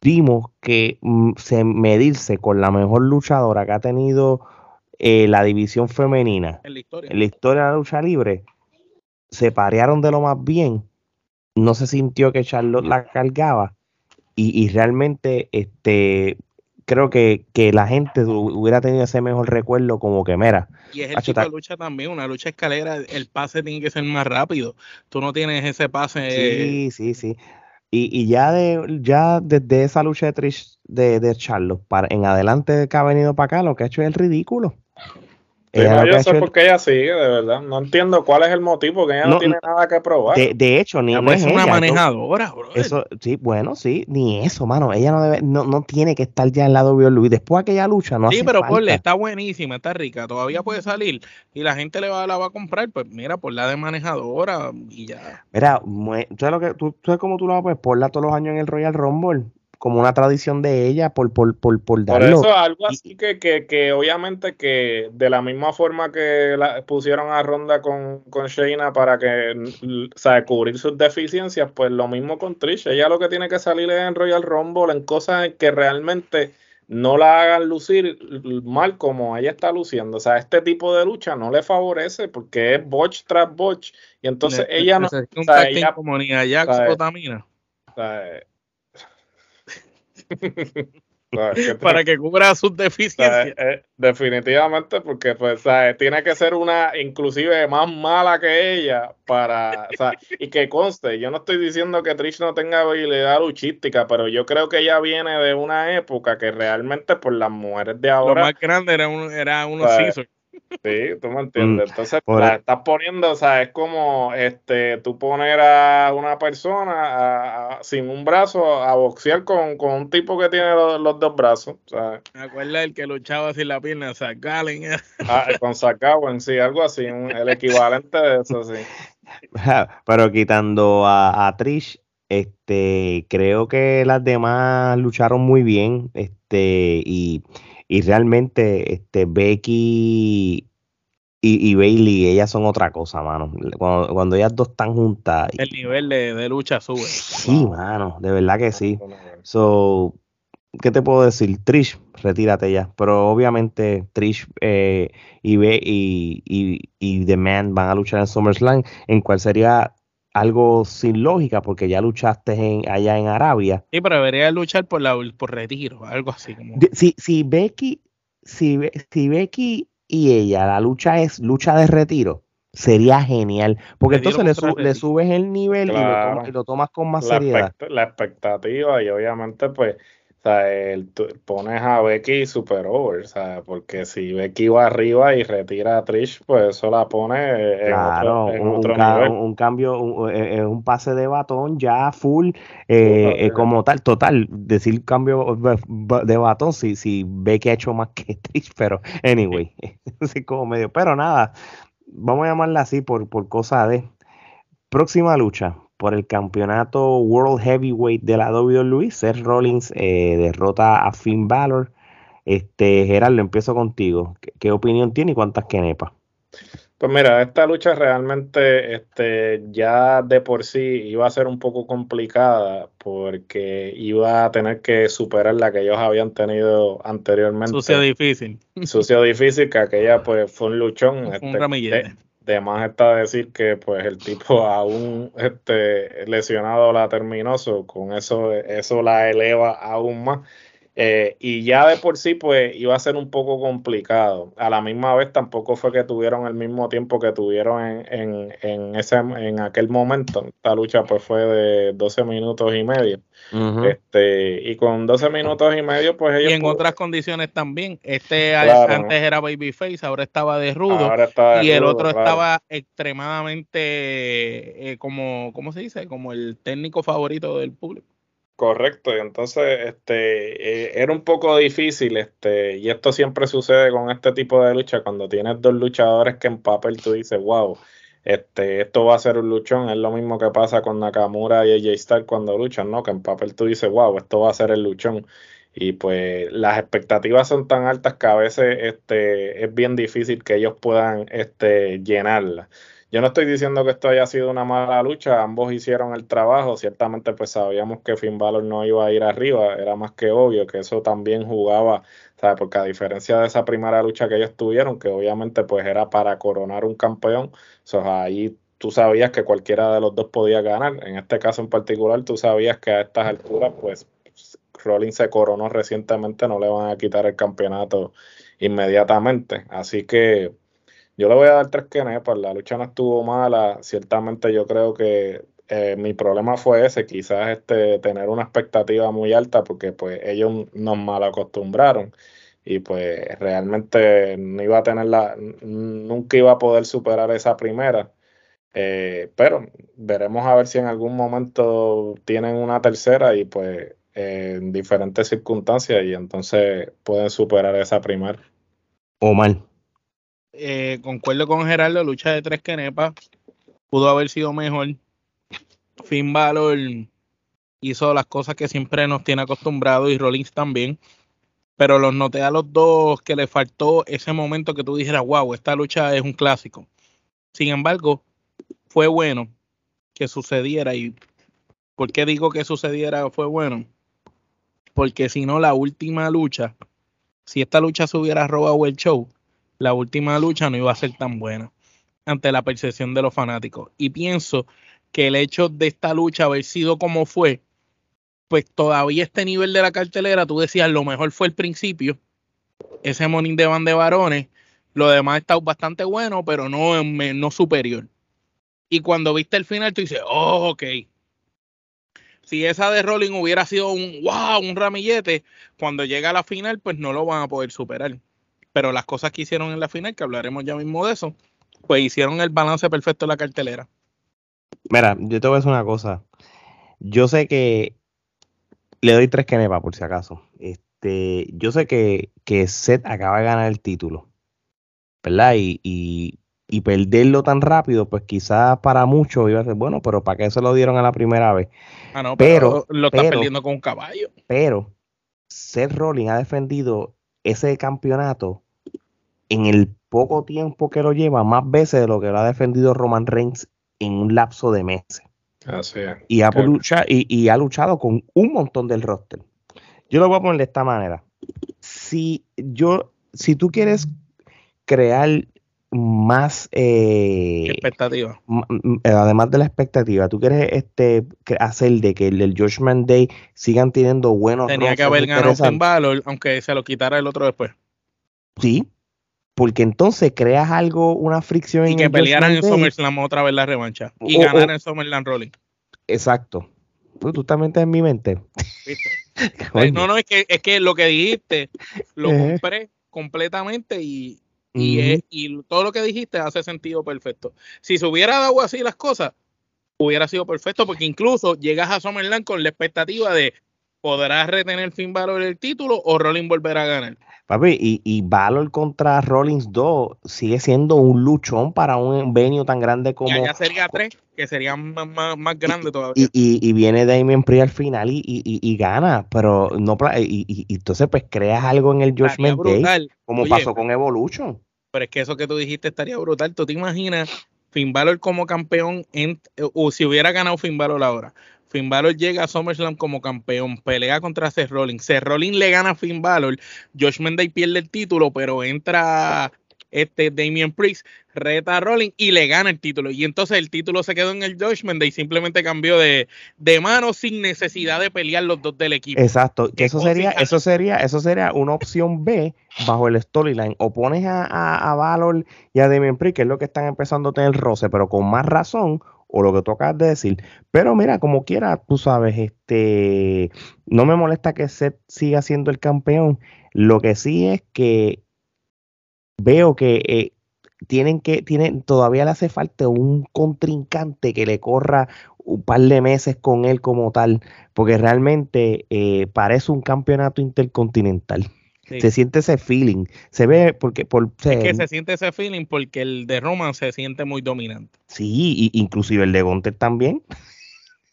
vimos que mm, se medirse con la mejor luchadora que ha tenido eh, la división femenina en la, historia. en la historia de la lucha libre, se parearon de lo más bien, no se sintió que Charlotte la cargaba y, y realmente este creo que, que, la gente hubiera tenido ese mejor recuerdo como que, mira. Y es el tipo de lucha también, una lucha escalera, el pase tiene que ser más rápido. Tú no tienes ese pase. Sí, sí, sí. Y, y ya de ya desde esa lucha de Trish de, de Charlos para en adelante que ha venido para acá, lo que ha hecho es el ridículo yo sé por qué ella sigue, de verdad. No entiendo cuál es el motivo, que ella no, tiene nada que probar. De, hecho, ni no es, una manejadora, bro. Eso, sí, bueno, sí, ni eso, mano. Ella no debe, no, no tiene que estar ya en la WWE. Después de aquella lucha, no Sí, pero ponle, está buenísima, está rica, todavía puede salir y la gente le va, la va a comprar, pues mira, por la de manejadora y ya. Mira, ¿sabes, lo que, tú, ¿sabes cómo tú la puedes? Ponla todos los años en el Royal Rumble como una tradición de ella por, por, por, por Por darlo. eso algo así que, que, que obviamente que de la misma forma que la, pusieron a Ronda con, con Shayna para que o sea, cubrir sus deficiencias, pues lo mismo con Trish. Ella lo que tiene que salir es en Royal Rumble en cosas que realmente no la hagan lucir mal como ella está luciendo. O sea, este tipo de lucha no le favorece porque es botch tras botch. Y entonces ella no. o sea, ella- como Nia Jax o sea, o Tamina o sea, [LAUGHS] eh, que- para que cubra sus deficiencias. [LAUGHS] eh, definitivamente, porque pues, tiene que ser una inclusive más mala que ella para, y que conste, yo no estoy diciendo que Trish no tenga habilidad luchística, pero yo creo que ella viene de una época que realmente por las mujeres de Lo ahora, más grande era, un, era unos Pues, scissors. Sí, tú me entiendes, entonces la el- estás poniendo, o sea, es como este, tú poner a una persona a- a- sin un brazo a boxear con, con un tipo que tiene los, los dos brazos, sea, Me acuerdo el que luchaba sin la pierna, Zach Gallen. [LAUGHS] Ah, con sacado en sí, algo así, un- el equivalente de eso, sí. Pero quitando a, a Trish, este, creo que las demás lucharon muy bien, este, y, y realmente, este, Becky y, y Bailey, ellas son otra cosa, mano. Cuando, cuando ellas dos están juntas, El nivel de, de lucha sube. sí, mano, de verdad que sí. So, ¿qué te puedo decir? Trish, retírate ya. Pero obviamente Trish eh, y, Be- y, y, y The Man van a luchar en SummerSlam, en cual sería algo sin lógica, porque ya luchaste en, allá en Arabia. Sí, pero debería luchar por, la, por retiro, algo así. Como, Si, si Becky, si, Be- si Becky y ella, la lucha es lucha de retiro, sería genial. Porque Retiro entonces le, su- le subes el nivel y, lo tomas, y lo tomas con más La, seriedad. expect- la expectativa y obviamente pues, o sea, el- pones a Becky super over, o sea, porque si Becky va arriba y retira a Trish, pues eso la pone en Claro, otro, en un, otro un nivel. un- un cambio, un, eh, eh, un pase de batón ya full, eh, eh, como tal, total, decir cambio de, batón, si, si que ha hecho más que [LAUGHS] Trish, pero anyway, [LAUGHS] [LAUGHS] así como medio, pero nada, vamos a llamarla así por, por cosa de próxima lucha por el campeonato World Heavyweight de la WWE, Seth Rollins eh, derrota a Finn Balor. Este, Gerardo, empiezo contigo. ¿Qué, qué opinión tiene y cuántas quenepas? Pues mira, esta lucha realmente este, ya de por sí iba a ser un poco complicada porque iba a tener que superar la que ellos habían tenido anteriormente. sucio difícil. Sucio difícil, que aquella pues fue un luchón. Fue este, un ramillete. De, más está decir que pues el tipo [LAUGHS] aún este, lesionado la terminó, so, con eso, eso la eleva aún más. Eh, y ya de por sí, pues iba a ser un poco complicado. A la misma vez, tampoco fue que tuvieron el mismo tiempo que tuvieron en, en, en ese, en aquel momento. Esta lucha, pues, fue de 12 minutos y medio. Este, y con 12 minutos y medio, pues ellos. Y en otras condiciones también. Este Claro. antes era Babyface, ahora estaba de rudo. ahora está de y el otro claro. estaba extremadamente eh, como, ¿cómo se dice? Como el técnico favorito del público. Correcto, y entonces este eh, era un poco difícil, este, y esto siempre sucede con este tipo de lucha, cuando tienes dos luchadores que en papel tú dices, wow, este, esto va a ser un luchón, es lo mismo que pasa con Nakamura y AJ Styles cuando luchan, ¿no? Que en papel tú dices, wow, esto va a ser el luchón. Y pues las expectativas son tan altas que a veces este, es bien difícil que ellos puedan este, llenarlas. Yo no estoy diciendo que esto haya sido una mala lucha, ambos hicieron el trabajo, ciertamente pues sabíamos que Finn Balor no iba a ir arriba, era más que obvio que eso también jugaba, ¿sabes? Porque a diferencia de esa primera lucha que ellos tuvieron, que obviamente pues era para coronar un campeón, so, ahí tú sabías que cualquiera de los dos podía ganar, en este caso en particular tú sabías que a estas alturas pues Rollins se coronó recientemente, no le van a quitar el campeonato inmediatamente, así que yo le voy a dar tres quenepas. La lucha no estuvo mala. Ciertamente yo creo que eh, mi problema fue ese, quizás este, tener una expectativa muy alta porque pues ellos nos mal acostumbraron y pues realmente no iba a tener la, nunca iba a poder superar esa primera. Eh, pero veremos a ver si en algún momento tienen una tercera y pues en diferentes circunstancias y entonces pueden superar esa primera. Omar. Eh, concuerdo con Gerardo, lucha de tres quenepas. Pudo haber sido mejor. Finn Balor hizo las cosas que siempre nos tiene acostumbrados y Rollins también. Pero los noté a los dos que le faltó ese momento que tú dijeras, wow, esta lucha es un clásico. Sin embargo, fue bueno que sucediera. ¿Y por qué digo que sucediera fue bueno? Porque si no, la última lucha, si esta lucha se hubiera robado el show, la última lucha no iba a ser tan buena ante la percepción de los fanáticos. Y pienso que el hecho de esta lucha haber sido como fue, pues todavía este nivel de la cartelera, tú decías, lo mejor fue el principio, ese morning de van de varones, lo demás está bastante bueno, pero no, no superior. Y cuando viste el final, tú dices, oh, ok. Si esa de Rolling hubiera sido un wow, un ramillete, cuando llega a la final, pues no lo van a poder superar. Pero las cosas que hicieron en la final, que hablaremos ya mismo de eso, pues hicieron el balance perfecto de la cartelera. Mira, yo te voy a decir una cosa. Yo sé que le doy tres quenepas por si acaso. Este, yo sé que, que Seth acaba de ganar el título, ¿verdad? Y, y, perderlo tan rápido, pues quizás para muchos iba a ser bueno, pero ¿para qué se lo dieron a la primera vez? Ah, no, pero, lo está perdiendo con un caballo. Pero Seth Rollins ha defendido ese campeonato en el poco tiempo que lo lleva, más veces de lo que lo ha defendido Roman Reigns en un lapso de meses. Así es. Y ha, luchado, y, ha luchado con un montón del roster. Yo lo voy a poner de esta manera. Si yo, si tú quieres crear más eh, expectativa. Además de la expectativa, tú quieres este hacer de que el, el Judgment Day sigan teniendo buenos. Tenía que haber ganado sin valor, aunque se lo quitara el otro después. Sí, porque entonces creas algo, una fricción y que pelearan en SummerSlam otra vez la revancha y ganaran en SummerSlam Rolling. Exacto. Pues tú también estás en mi mente. [LAUGHS] no, no, es que, es que lo que dijiste lo compré completamente y, y, todo lo que dijiste hace sentido perfecto. Si se hubiera dado así las cosas, hubiera sido perfecto porque incluso llegas a SummerSlam con la expectativa de podrás retener fin valor el título o Rolling volverá a ganar. Papi, y, y Valor contra Rollins 2 sigue siendo un luchón para un venio tan grande como. Ya, sería 3, que sería más, más, grande todavía. Y, y, viene Damien Priest al final y, gana, pero no. Y, entonces, pues creas algo en el Judgment Day, como pasó con Evolution. Pero es que eso que tú dijiste estaría brutal. ¿Tú te imaginas Finn Balor como campeón en, o si hubiera ganado Finn Balor ahora? Finn Balor llega a SummerSlam como campeón, pelea contra Seth Rollins. Seth Rollins le gana a Finn Balor, Josh Mendez pierde el título, pero entra este Damien Priest, reta a Rollins y le gana el título. Y entonces el título se quedó en el Josh Mendez y simplemente cambió de, de mano sin necesidad de pelear los dos del equipo. Exacto, que eso sería, eso sería, eso sería una opción B bajo el storyline. O pones a, a, a Valor y a Damien Priest, que es lo que están empezando a tener roce, pero con más razón, o lo que tú acabas de decir. Pero mira, como quiera, tú sabes, este, no me molesta que Seth siga siendo el campeón. Lo que sí es que veo que eh, tienen que, tienen, todavía le hace falta un contrincante que le corra un par de meses con él como tal, porque realmente eh, parece un campeonato intercontinental. Se siente ese feeling. Se ve porque por es que se siente ese feeling porque el de Roman se siente muy dominante. Sí, y inclusive el de Gunter también. [LAUGHS]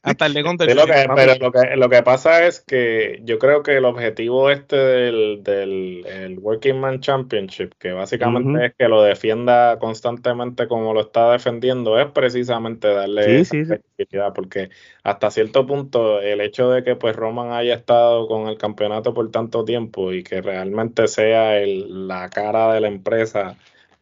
Hasta el de Gunter. pero lo que, lo que pasa es que yo creo que el objetivo este del, del Working Man Championship, que básicamente es que lo defienda constantemente como lo está defendiendo, es precisamente darle sí, porque hasta cierto punto el hecho de que pues Roman haya estado con el campeonato por tanto tiempo y que realmente sea el, la cara de la empresa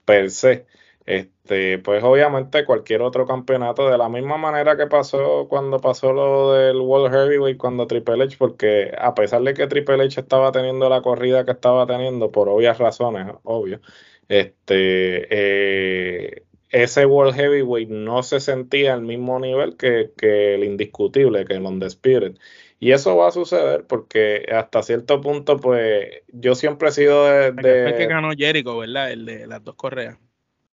per se, este, pues obviamente cualquier otro campeonato, de la misma manera que pasó cuando pasó lo del World Heavyweight cuando Triple H, porque a pesar de que Triple H estaba teniendo la corrida que estaba teniendo, por obvias razones, obvio, este, eh, ese World Heavyweight no se sentía al mismo nivel que, el indiscutible, que el Undisputed. Y eso va a suceder porque hasta cierto punto, pues yo siempre he sido de... de... que ganó Jericho, ¿verdad? El de las dos correas.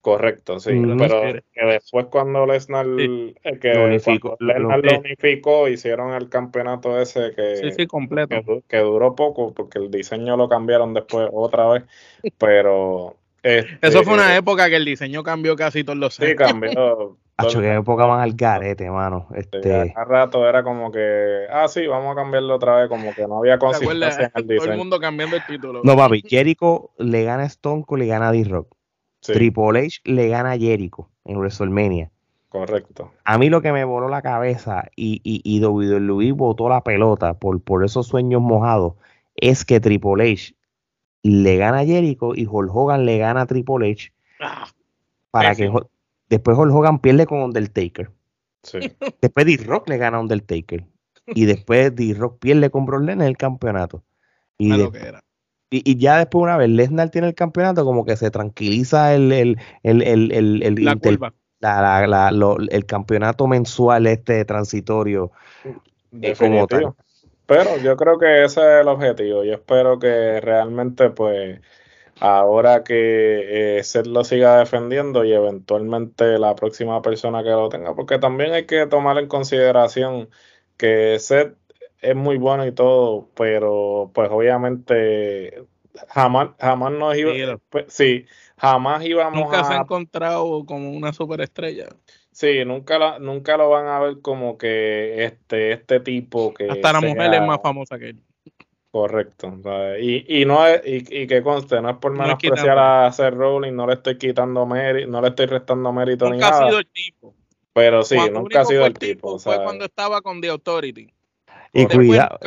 Correcto, sí, pero que después cuando Lesnar, eh, que lo unificó, Lesnar lo, unificó, hicieron el campeonato ese que, sí, sí, completo. Que, duró poco porque el diseño lo cambiaron después otra vez, pero... Este, Eso fue una época que el diseño cambió casi todos los años. Sí, cambió, [LAUGHS] Hacho, que época más al garete, mano. Sí, Este, a rato era como que, ah, sí, vamos a cambiarlo otra vez, como que no había consistencia en el Todo el mundo cambiando el título. no, papi, Jericho le gana a Stone Cold, le gana a D-Rock. Sí, Triple H le gana a Jericho en WrestleMania. correcto. A mí lo que me voló la cabeza y, y, y WWE botó la pelota por, por esos sueños mojados es que Triple H le gana a Jericho y Hulk Hogan le gana a Triple H Ah, para que después Hulk Hogan pierde con Undertaker. Sí, [LAUGHS] Después D-Rock le gana a Undertaker. Y después D-Rock pierde con Brock Lesnar el campeonato. Y, de-. Y, y ya después, una vez Lesnar tiene el campeonato, como que se tranquiliza el, el, el, el, el, el La inter- curva. la- la- la- lo- el campeonato mensual este transitorio. Eh, como tal. Pero yo creo que ese es el objetivo. Yo espero que realmente, pues, ahora que eh, Seth lo siga defendiendo y eventualmente la próxima persona que lo tenga, porque también hay que tomar en consideración que Seth es muy bueno y todo, pero pues obviamente jamás, jamás nos iba, pues, sí, jamás íbamos Nunca se ha encontrado como una superestrella. Sí, nunca, la, nunca lo van a ver como que este, este tipo que Hasta la mujer es más famosa que él. correcto. ¿sabes? Y, y no es, y, y que conste, no es por No menospreciar quitando. a Seth Rollins, no le estoy quitando mérito, no le estoy restando mérito ni Nunca ha nada, sido el tipo. pero sí, Cuando nunca ha sido el tipo. Fue ¿sabes? cuando estaba con The Authority. Y cuidado.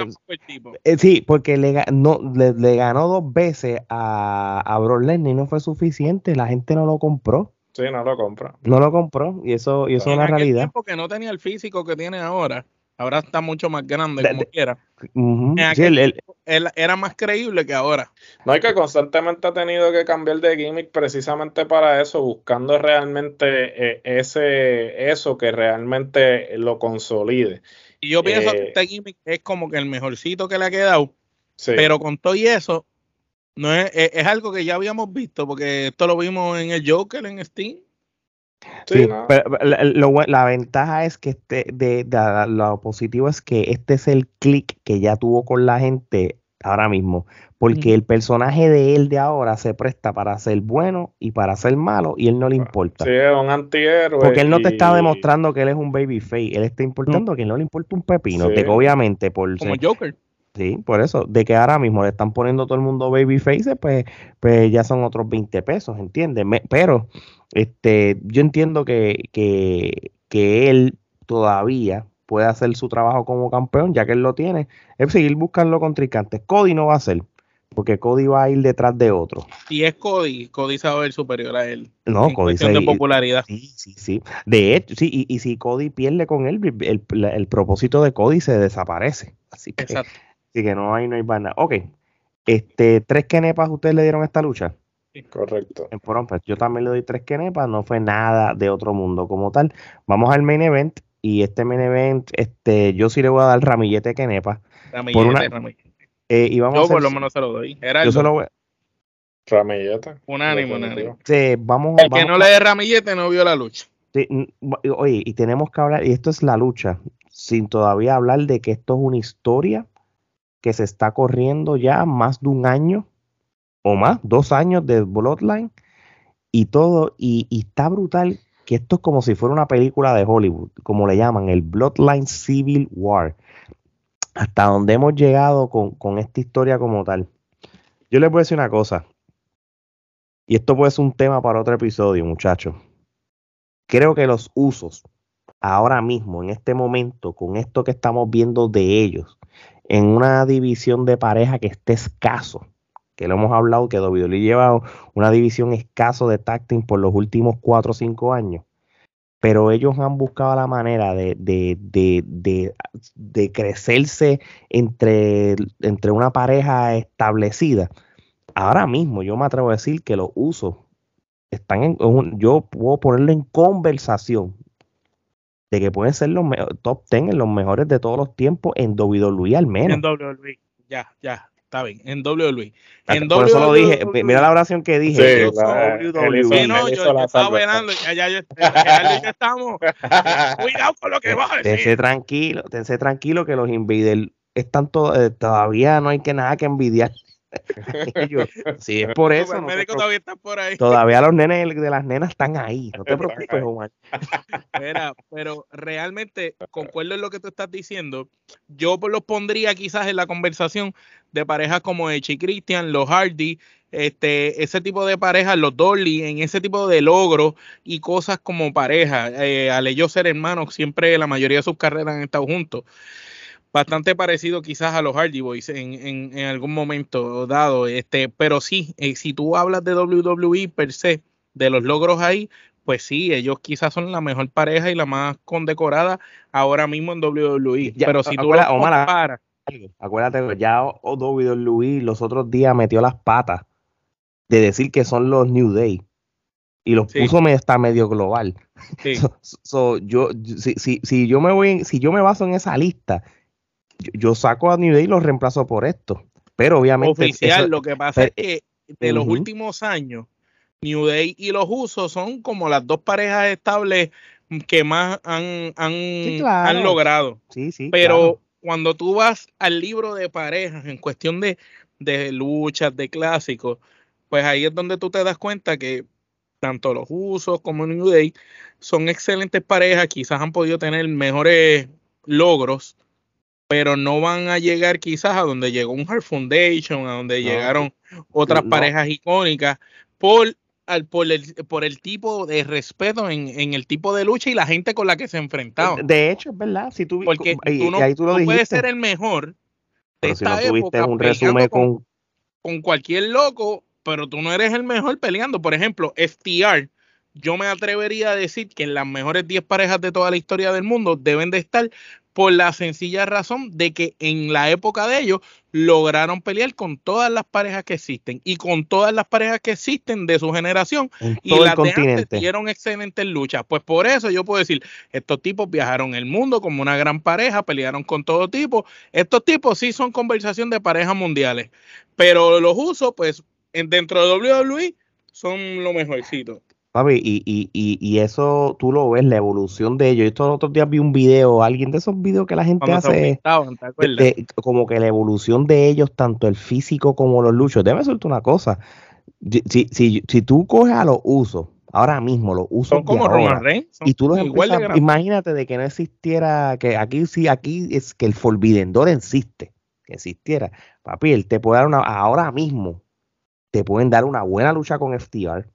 eh, sí, porque le, ga- no, le, le ganó dos veces a, a Brock Lesnar y no fue suficiente. La gente no lo compró. Sí, no lo compra. No lo compró. Y eso, y eso es una realidad. tiempo que no tenía el físico que tiene ahora. Ahora está mucho más grande, De- como de- quiera. Sí, el- el- él era más creíble que ahora. No hay que constantemente ha tenido que cambiar de gimmick precisamente para eso, buscando realmente eh, ese eso que realmente lo consolide. Y yo pienso Eh, que este gimmick es como que el mejorcito que le ha quedado. Sí. Pero con todo y eso, no es, es, es algo que ya habíamos visto, porque esto lo vimos en el Joker, en Steam. Sí, Sí, no. pero la, lo bue- la ventaja es que este, de, de- lo positivo es que este es el click que ya tuvo con la gente ahora mismo, porque el personaje de él de ahora se presta para ser bueno y para ser malo y él no le importa. Sí, es un antihéroe. Porque él no te está y- demostrando que él es un babyface, él está importando que no le importa un pepino, Sí. de que obviamente por Como ser- Joker. Sí, por eso, de que ahora mismo le están poniendo todo el mundo babyface, pues, pues ya son otros 20 pesos, ¿entiendes? Me- pero este, yo entiendo que, que, que él todavía puede hacer su trabajo como campeón, ya que él lo tiene, es seguir buscando contrincantes. Cody no va a ser, porque Cody va a ir detrás de otro. Y es Cody, Cody se va a ver superior a él. No, en Cody se- de popularidad. Sí, sí, sí. De hecho, sí, y, y si Cody pierde con él, el, el- el propósito de Cody se desaparece. Así que, Exacto. así que no hay, no hay para nada. Ok. Este, tres kenepas ustedes le dieron a esta lucha. Correcto. En pues yo también le doy tres kenepas, no fue nada de otro mundo como tal. Vamos al main event, y este main event, este, yo sí le voy a dar ramillete kenepa. Ramillete, por una- ramillete. Eh, y vamos Yo a hacer- por lo menos se lo doy. Era yo el se lo voy- Ramillete. unánimo, unánimo. sí, vamos, El que vamos no a- le dé ramillete no vio la lucha. Sí, oye, y tenemos que hablar, y esto es la lucha, sin todavía hablar de que esto es una historia que se está corriendo ya más de un año o más, dos años de Bloodline y todo, y, y está brutal que esto es como si fuera una película de Hollywood, como le llaman, el Bloodline Civil War, hasta donde hemos llegado con, con esta historia como tal. Yo les voy a decir una cosa, y esto puede ser un tema para otro episodio, muchachos. Creo que los usos ahora mismo, en este momento, con esto que estamos viendo de ellos, en una división de pareja que esté escaso, que lo hemos hablado, que WWE lleva una división escaso de tacting por los últimos cuatro o cinco años, pero ellos han buscado la manera de, de, de, de, crecerse entre, entre una pareja establecida. Ahora mismo yo me atrevo a decir que los usos están en yo puedo ponerlo en conversación de que pueden ser los top 10 en los mejores de todos los tiempos en WWE al menos. En WWE. Ya, ya. Está bien. En WWE. Ah, En Por eso lo dije, WWE. mira la oración que dije. Sí, WWE. Sí, no, yo, estaba velando. Ya, ya, yo, Gerardo y yo estamos. [LAUGHS] Cuidado con lo que vas a Tense decir. tranquilo, tense tranquilo que los Invaders están to- eh, todavía no hay que nada que envidiar. [LAUGHS] si es por eso. Todavía por ahí. Todavía los nenes de las nenas están ahí. No te preocupes, [LAUGHS] Omar. Mira, pero realmente concuerdo en lo que tú estás diciendo. Yo los pondría quizás en la conversación de parejas como Echi Christian, los Hardy, este, ese tipo de parejas, los Dolly, en ese tipo de logros y cosas como pareja. Eh, al ellos ser hermanos, siempre la mayoría de sus carreras han estado juntos bastante parecido quizás a los Hardy Boys en, en, algún momento dado. Este, pero sí, eh, si tú hablas de WWE per se, de los logros ahí, pues sí, ellos quizás son la mejor pareja y la más condecorada ahora mismo en WWE. pero si tú lo comparas, acuérdate, ya WWE los otros días metió las patas de decir que son los New Day y los puso está medio global. [LAUGHS] yo, si, si, si, yo me voy, si yo me baso en esa lista, yo, saco a New Day y lo reemplazo por esto. Pero obviamente. Oficial, lo que pasa es que de los últimos años, New Day y los Usos son como las dos parejas estables que más han, han, logrado. Sí, sí. Pero cuando tú vas al libro de parejas en cuestión de, de luchas, de clásicos, pues ahí es donde tú te das cuenta que tanto los Usos como New Day son excelentes parejas, quizás han podido tener mejores logros, pero no van a llegar quizás a donde llegó un Heart Foundation, a donde llegaron otras parejas icónicas, por, al, por, el, por el tipo de respeto en, el tipo de lucha y la gente con la que se enfrentaban. De hecho, es verdad. Si tú, Porque tú no, puedes ser el mejor de esta época un resumen con, con cualquier loco, pero tú no eres el mejor peleando. Por ejemplo, FTR yo me atrevería a decir que en las mejores 10 parejas de toda la historia del mundo deben de estar por la sencilla razón de que en la época de ellos lograron pelear con todas las parejas que existen y con todas las parejas que existen de su generación y las de antes dieron excelentes luchas. Pues por eso yo puedo decir, estos tipos viajaron el mundo como una gran pareja, pelearon con todo tipo. Estos tipos sí son conversación de parejas mundiales, pero los usos, pues dentro de WWE son lo mejorcito y, y, y, y, eso tú lo ves, la evolución de ellos. Yo estos otros días vi un video, alguien de esos videos que la gente hace, como que la evolución de ellos, tanto el físico como los luchos. Debe ser una cosa. Si, si, si tú coges a los usos, ahora mismo los usos son como Roman Reigns, y tú los empiezas, imagínate de que no existiera, que aquí sí, aquí es que el Forbidden existe, que existiera. Papi, él te puede dar una, ahora mismo, te pueden dar una buena lucha con FTR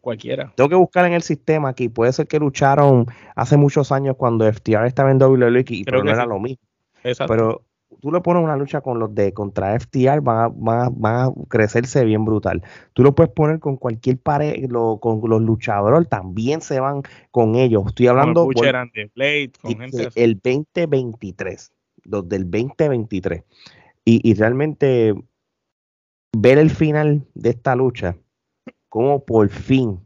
cualquiera. Tengo que buscar en el sistema aquí. Puede ser que lucharon hace muchos años cuando FTR estaba en WWE, pero no era lo mismo. Pero tú le pones una lucha con los de contra FTR, van a, crecerse bien brutal. Tú lo puedes poner con cualquier pared, con los luchadores, también se van con ellos. Estoy hablando el 2023, los del 2023. Y, y realmente ver el final de esta lucha cómo por fin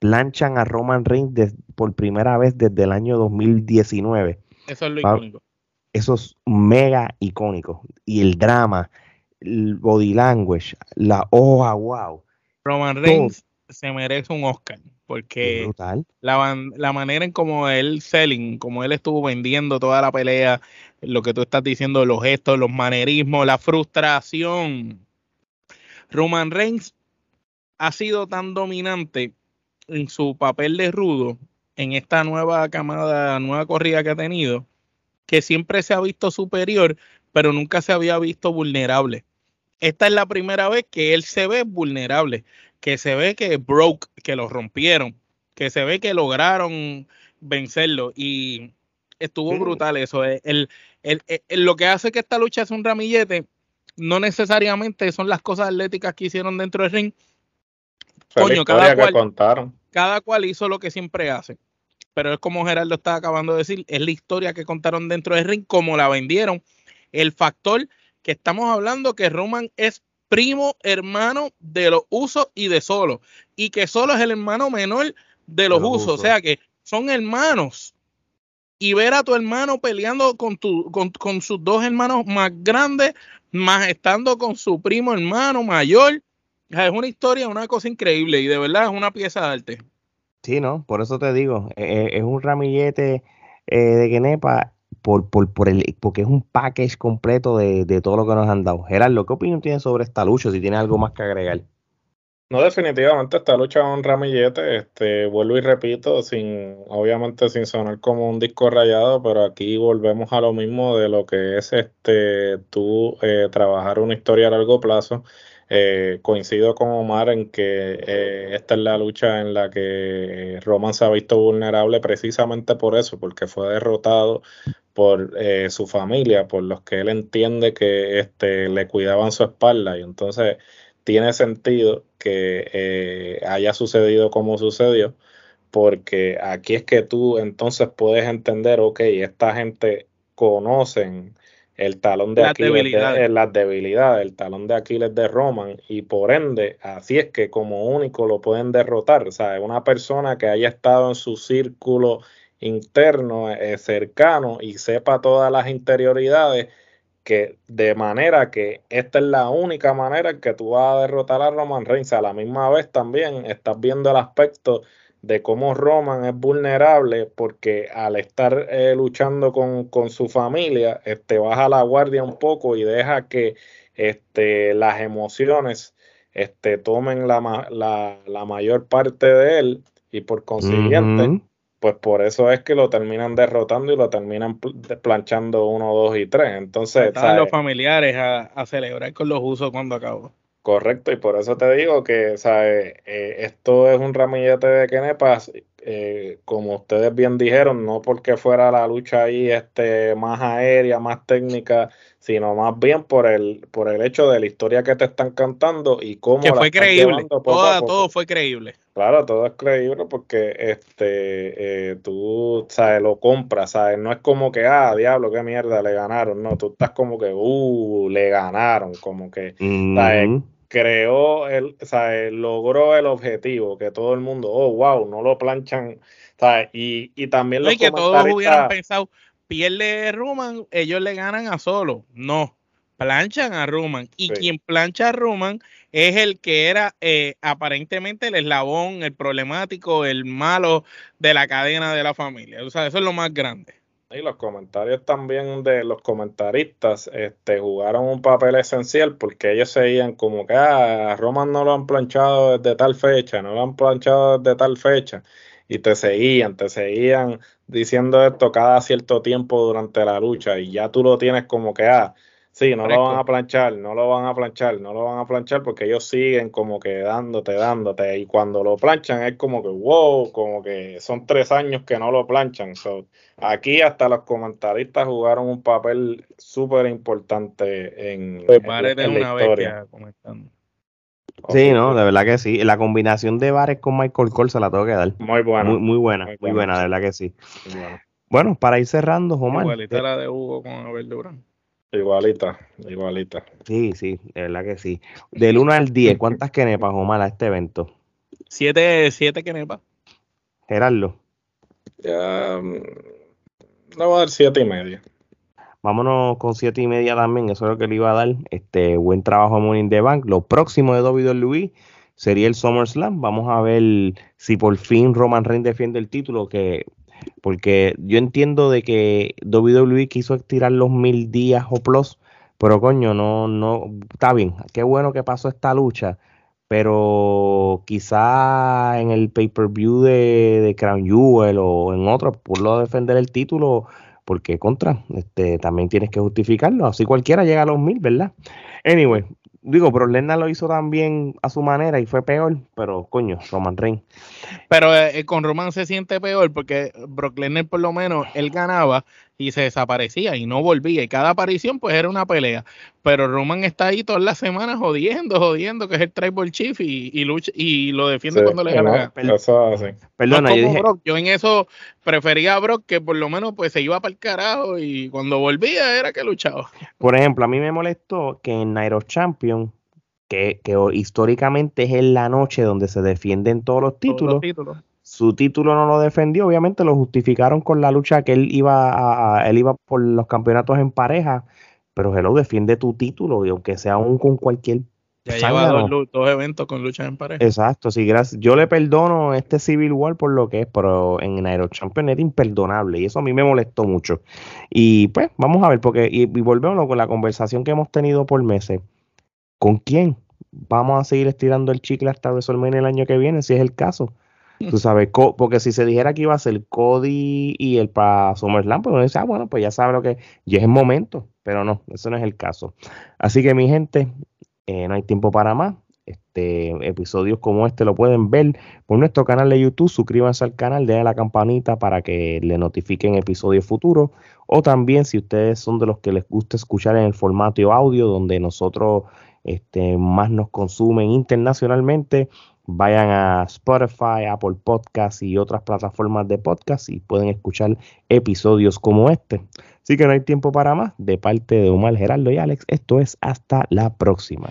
planchan a Roman Reigns por primera vez desde el año 2019. Eso es lo icónico. Eso es mega icónico. Y el drama, el body language, la hoja, wow. Roman Reigns se merece un Oscar porque la, la, manera en como él selling, como él estuvo vendiendo toda la pelea, lo que tú estás diciendo, los gestos, los manerismos, la frustración. Roman Reigns ha sido tan dominante en su papel de rudo en esta nueva camada, nueva corrida que ha tenido, que siempre se ha visto superior, pero nunca se había visto vulnerable. Esta es la primera vez que él se ve vulnerable, que se ve que broke, que lo rompieron, que se ve que lograron vencerlo y estuvo brutal eso. El, lo que hace que esta lucha sea un ramillete no necesariamente son las cosas atléticas que hicieron dentro del ring, Coño, cada cual, cada cual hizo lo que siempre hace. Pero es como Gerardo estaba acabando de decir, es la historia que contaron dentro del ring, como la vendieron. El factor que estamos hablando que Roman es primo hermano de los usos y de solo. Y que solo es el hermano menor de los, usos. O sea que son hermanos. Y ver a tu hermano peleando con, tu, con, con sus dos hermanos más grandes, más estando con su primo hermano mayor, es una historia, una cosa increíble y de verdad es una pieza de arte. Sí, ¿no? Por eso te digo, e, e, es un ramillete eh, de Genepa por, por, por el, porque es un package completo de, de todo lo que nos han dado. Gerardo, ¿qué opinión tienes sobre esta lucha? Si tiene algo más que agregar. No, definitivamente esta lucha es un ramillete, este, vuelvo y repito, sin, obviamente sin sonar como un disco rayado, pero aquí volvemos a lo mismo de lo que es este tú eh, trabajar una historia a largo plazo. Eh, coincido con Omar en que eh, esta es la lucha en la que Roman se ha visto vulnerable precisamente por eso, porque fue derrotado por su familia, por los que él entiende que este, le cuidaban su espalda. Y entonces tiene sentido que eh, haya sucedido como sucedió, porque aquí es que tú entonces puedes entender, ok, esta gente conocen el talón de Aquiles, de, eh, las debilidades, el talón de Aquiles de Roman, y por ende, así es que como único lo pueden derrotar. O sea, una persona que haya estado en su círculo interno, eh, cercano, y sepa todas las interioridades, que de manera que esta es la única manera en que tú vas a derrotar a Roman Reigns. A la misma vez también estás viendo el aspecto de cómo Roman es vulnerable porque al estar eh, luchando con, su familia, este, baja la guardia un poco y deja que este, las emociones este, tomen la, la, mayor parte de él y por consiguiente pues por eso es que lo terminan derrotando y lo terminan planchando uno, dos y tres. Entonces, Estaban los familiares a, celebrar con los usos cuando acabó. Correcto, y por eso te digo que ¿sabes? Eh, esto es un ramillete de Kenepas, eh, como ustedes bien dijeron, no porque fuera la lucha ahí este, más aérea, más técnica, sino más bien por el, por el hecho de la historia que te están cantando y cómo... Que fue creíble, todo fue creíble. Claro, todo es creíble porque este, eh, tú, ¿sabes? Lo compras, ¿sabes? No es como que, ah, diablo, qué mierda, le ganaron. No, tú estás como que, uh, le ganaron, como que, ¿sabes? Creó, el, ¿sabes? logró el objetivo, que todo el mundo, oh, wow, no lo planchan, ¿sabes? Y, y también los y que todos hubieran pensado, pierde Roman, ellos le ganan a solo. No, planchan a Roman. Y quien plancha a Roman es el que era eh, aparentemente el eslabón, el problemático, el malo de la cadena de la familia. O sea, eso es lo más grande. Y los comentarios también de los comentaristas este, jugaron un papel esencial porque ellos seguían como que ah, a Roman no lo han planchado desde tal fecha, no lo han planchado desde tal fecha. Y te seguían, te seguían diciendo esto cada cierto tiempo durante la lucha y ya tú lo tienes como que, ah, Sí, no lo van a planchar, no lo van a planchar, no lo van a planchar porque ellos siguen como que dándote, dándote. Y cuando lo planchan es como que, wow, como que son tres años que no lo planchan. aquí hasta los comentaristas jugaron un papel súper importante en, pues en, la historia. Sí, no, de verdad que sí. La combinación de bares con Michael Cole se la tengo que dar. Muy buena. Muy, buena, muy, buena, de verdad que sí. Bueno. para ir cerrando, Omar. Igualita la de Hugo con Abel Durán. Igualita, igualita. Sí, sí, de verdad que sí. Del 1 al 10, ¿cuántas quenepas, Omar, a este evento? Siete, siete quenepas. Gerardo. Ya, le voy a dar siete y media. Vámonos con siete y media también, eso es lo que le iba a dar. Este buen trabajo en Morning the Bank. Lo próximo de WWE sería el SummerSlam. Vamos a ver si por fin Roman Reigns defiende el título, que porque yo entiendo de que WWE quiso estirar los mil días o plus, pero coño, no, no, está bien, qué bueno que pasó esta lucha, pero quizá en el pay-per-view de, de, Crown Jewel o en otro, por lo defender el título, porque contra, este, también tienes que justificarlo, así cualquiera llega a los mil, ¿verdad? Anyway, Digo, pero Lesnar lo hizo también a su manera y fue peor, pero coño, Roman Reigns. Pero eh, con Roman se siente peor porque Brock Lesnar por lo menos él ganaba y se desaparecía y no volvía y cada aparición pues era una pelea. Pero Roman está ahí todas las semanas jodiendo, jodiendo que es el tribal chief y, y lucha y lo defiende cuando le gana. Perdona, yo, yo en eso prefería a Brock que por lo menos pues se iba para el carajo y cuando volvía era que luchaba. Por ejemplo, a mí me molestó que en Nairo Champion que, que, históricamente es en la noche donde se defienden todos los títulos, su título no lo defendió, obviamente lo justificaron con la lucha que él iba a, él iba por los campeonatos en pareja, pero lo defiende tu título y aunque sea aún con cualquier Ya lleva dos, dos, eventos con luchas en pareja. Exacto, sí, gracias. Yo le perdono este Civil War por lo que es, pero en Aero Champion es imperdonable y eso a mí me molestó mucho. Y pues vamos a ver, porque y, volvemos con la conversación que hemos tenido por meses. ¿Con quién? Vamos a seguir estirando el chicle hasta WrestleMania el año que viene, si es el caso. Tú sabes, porque si se dijera que iba a ser Cody y el para SummerSlam, pues uno dice, ah, bueno, pues ya sabe lo que ya es el momento, pero no, eso no es el caso. Así que mi gente, eh, no hay tiempo para más. Este, episodios como este lo pueden ver por nuestro canal de YouTube. Suscríbanse al canal, denle la campanita para que le notifiquen episodios futuros. O también, si ustedes son de los que les gusta escuchar en el formato audio, donde nosotros este, más nos consumen internacionalmente, vayan a Spotify, Apple Podcasts y otras plataformas de podcast y pueden escuchar episodios como este. Así que no hay tiempo para más. De parte de Omar, Geraldo y Alex, esto es hasta la próxima.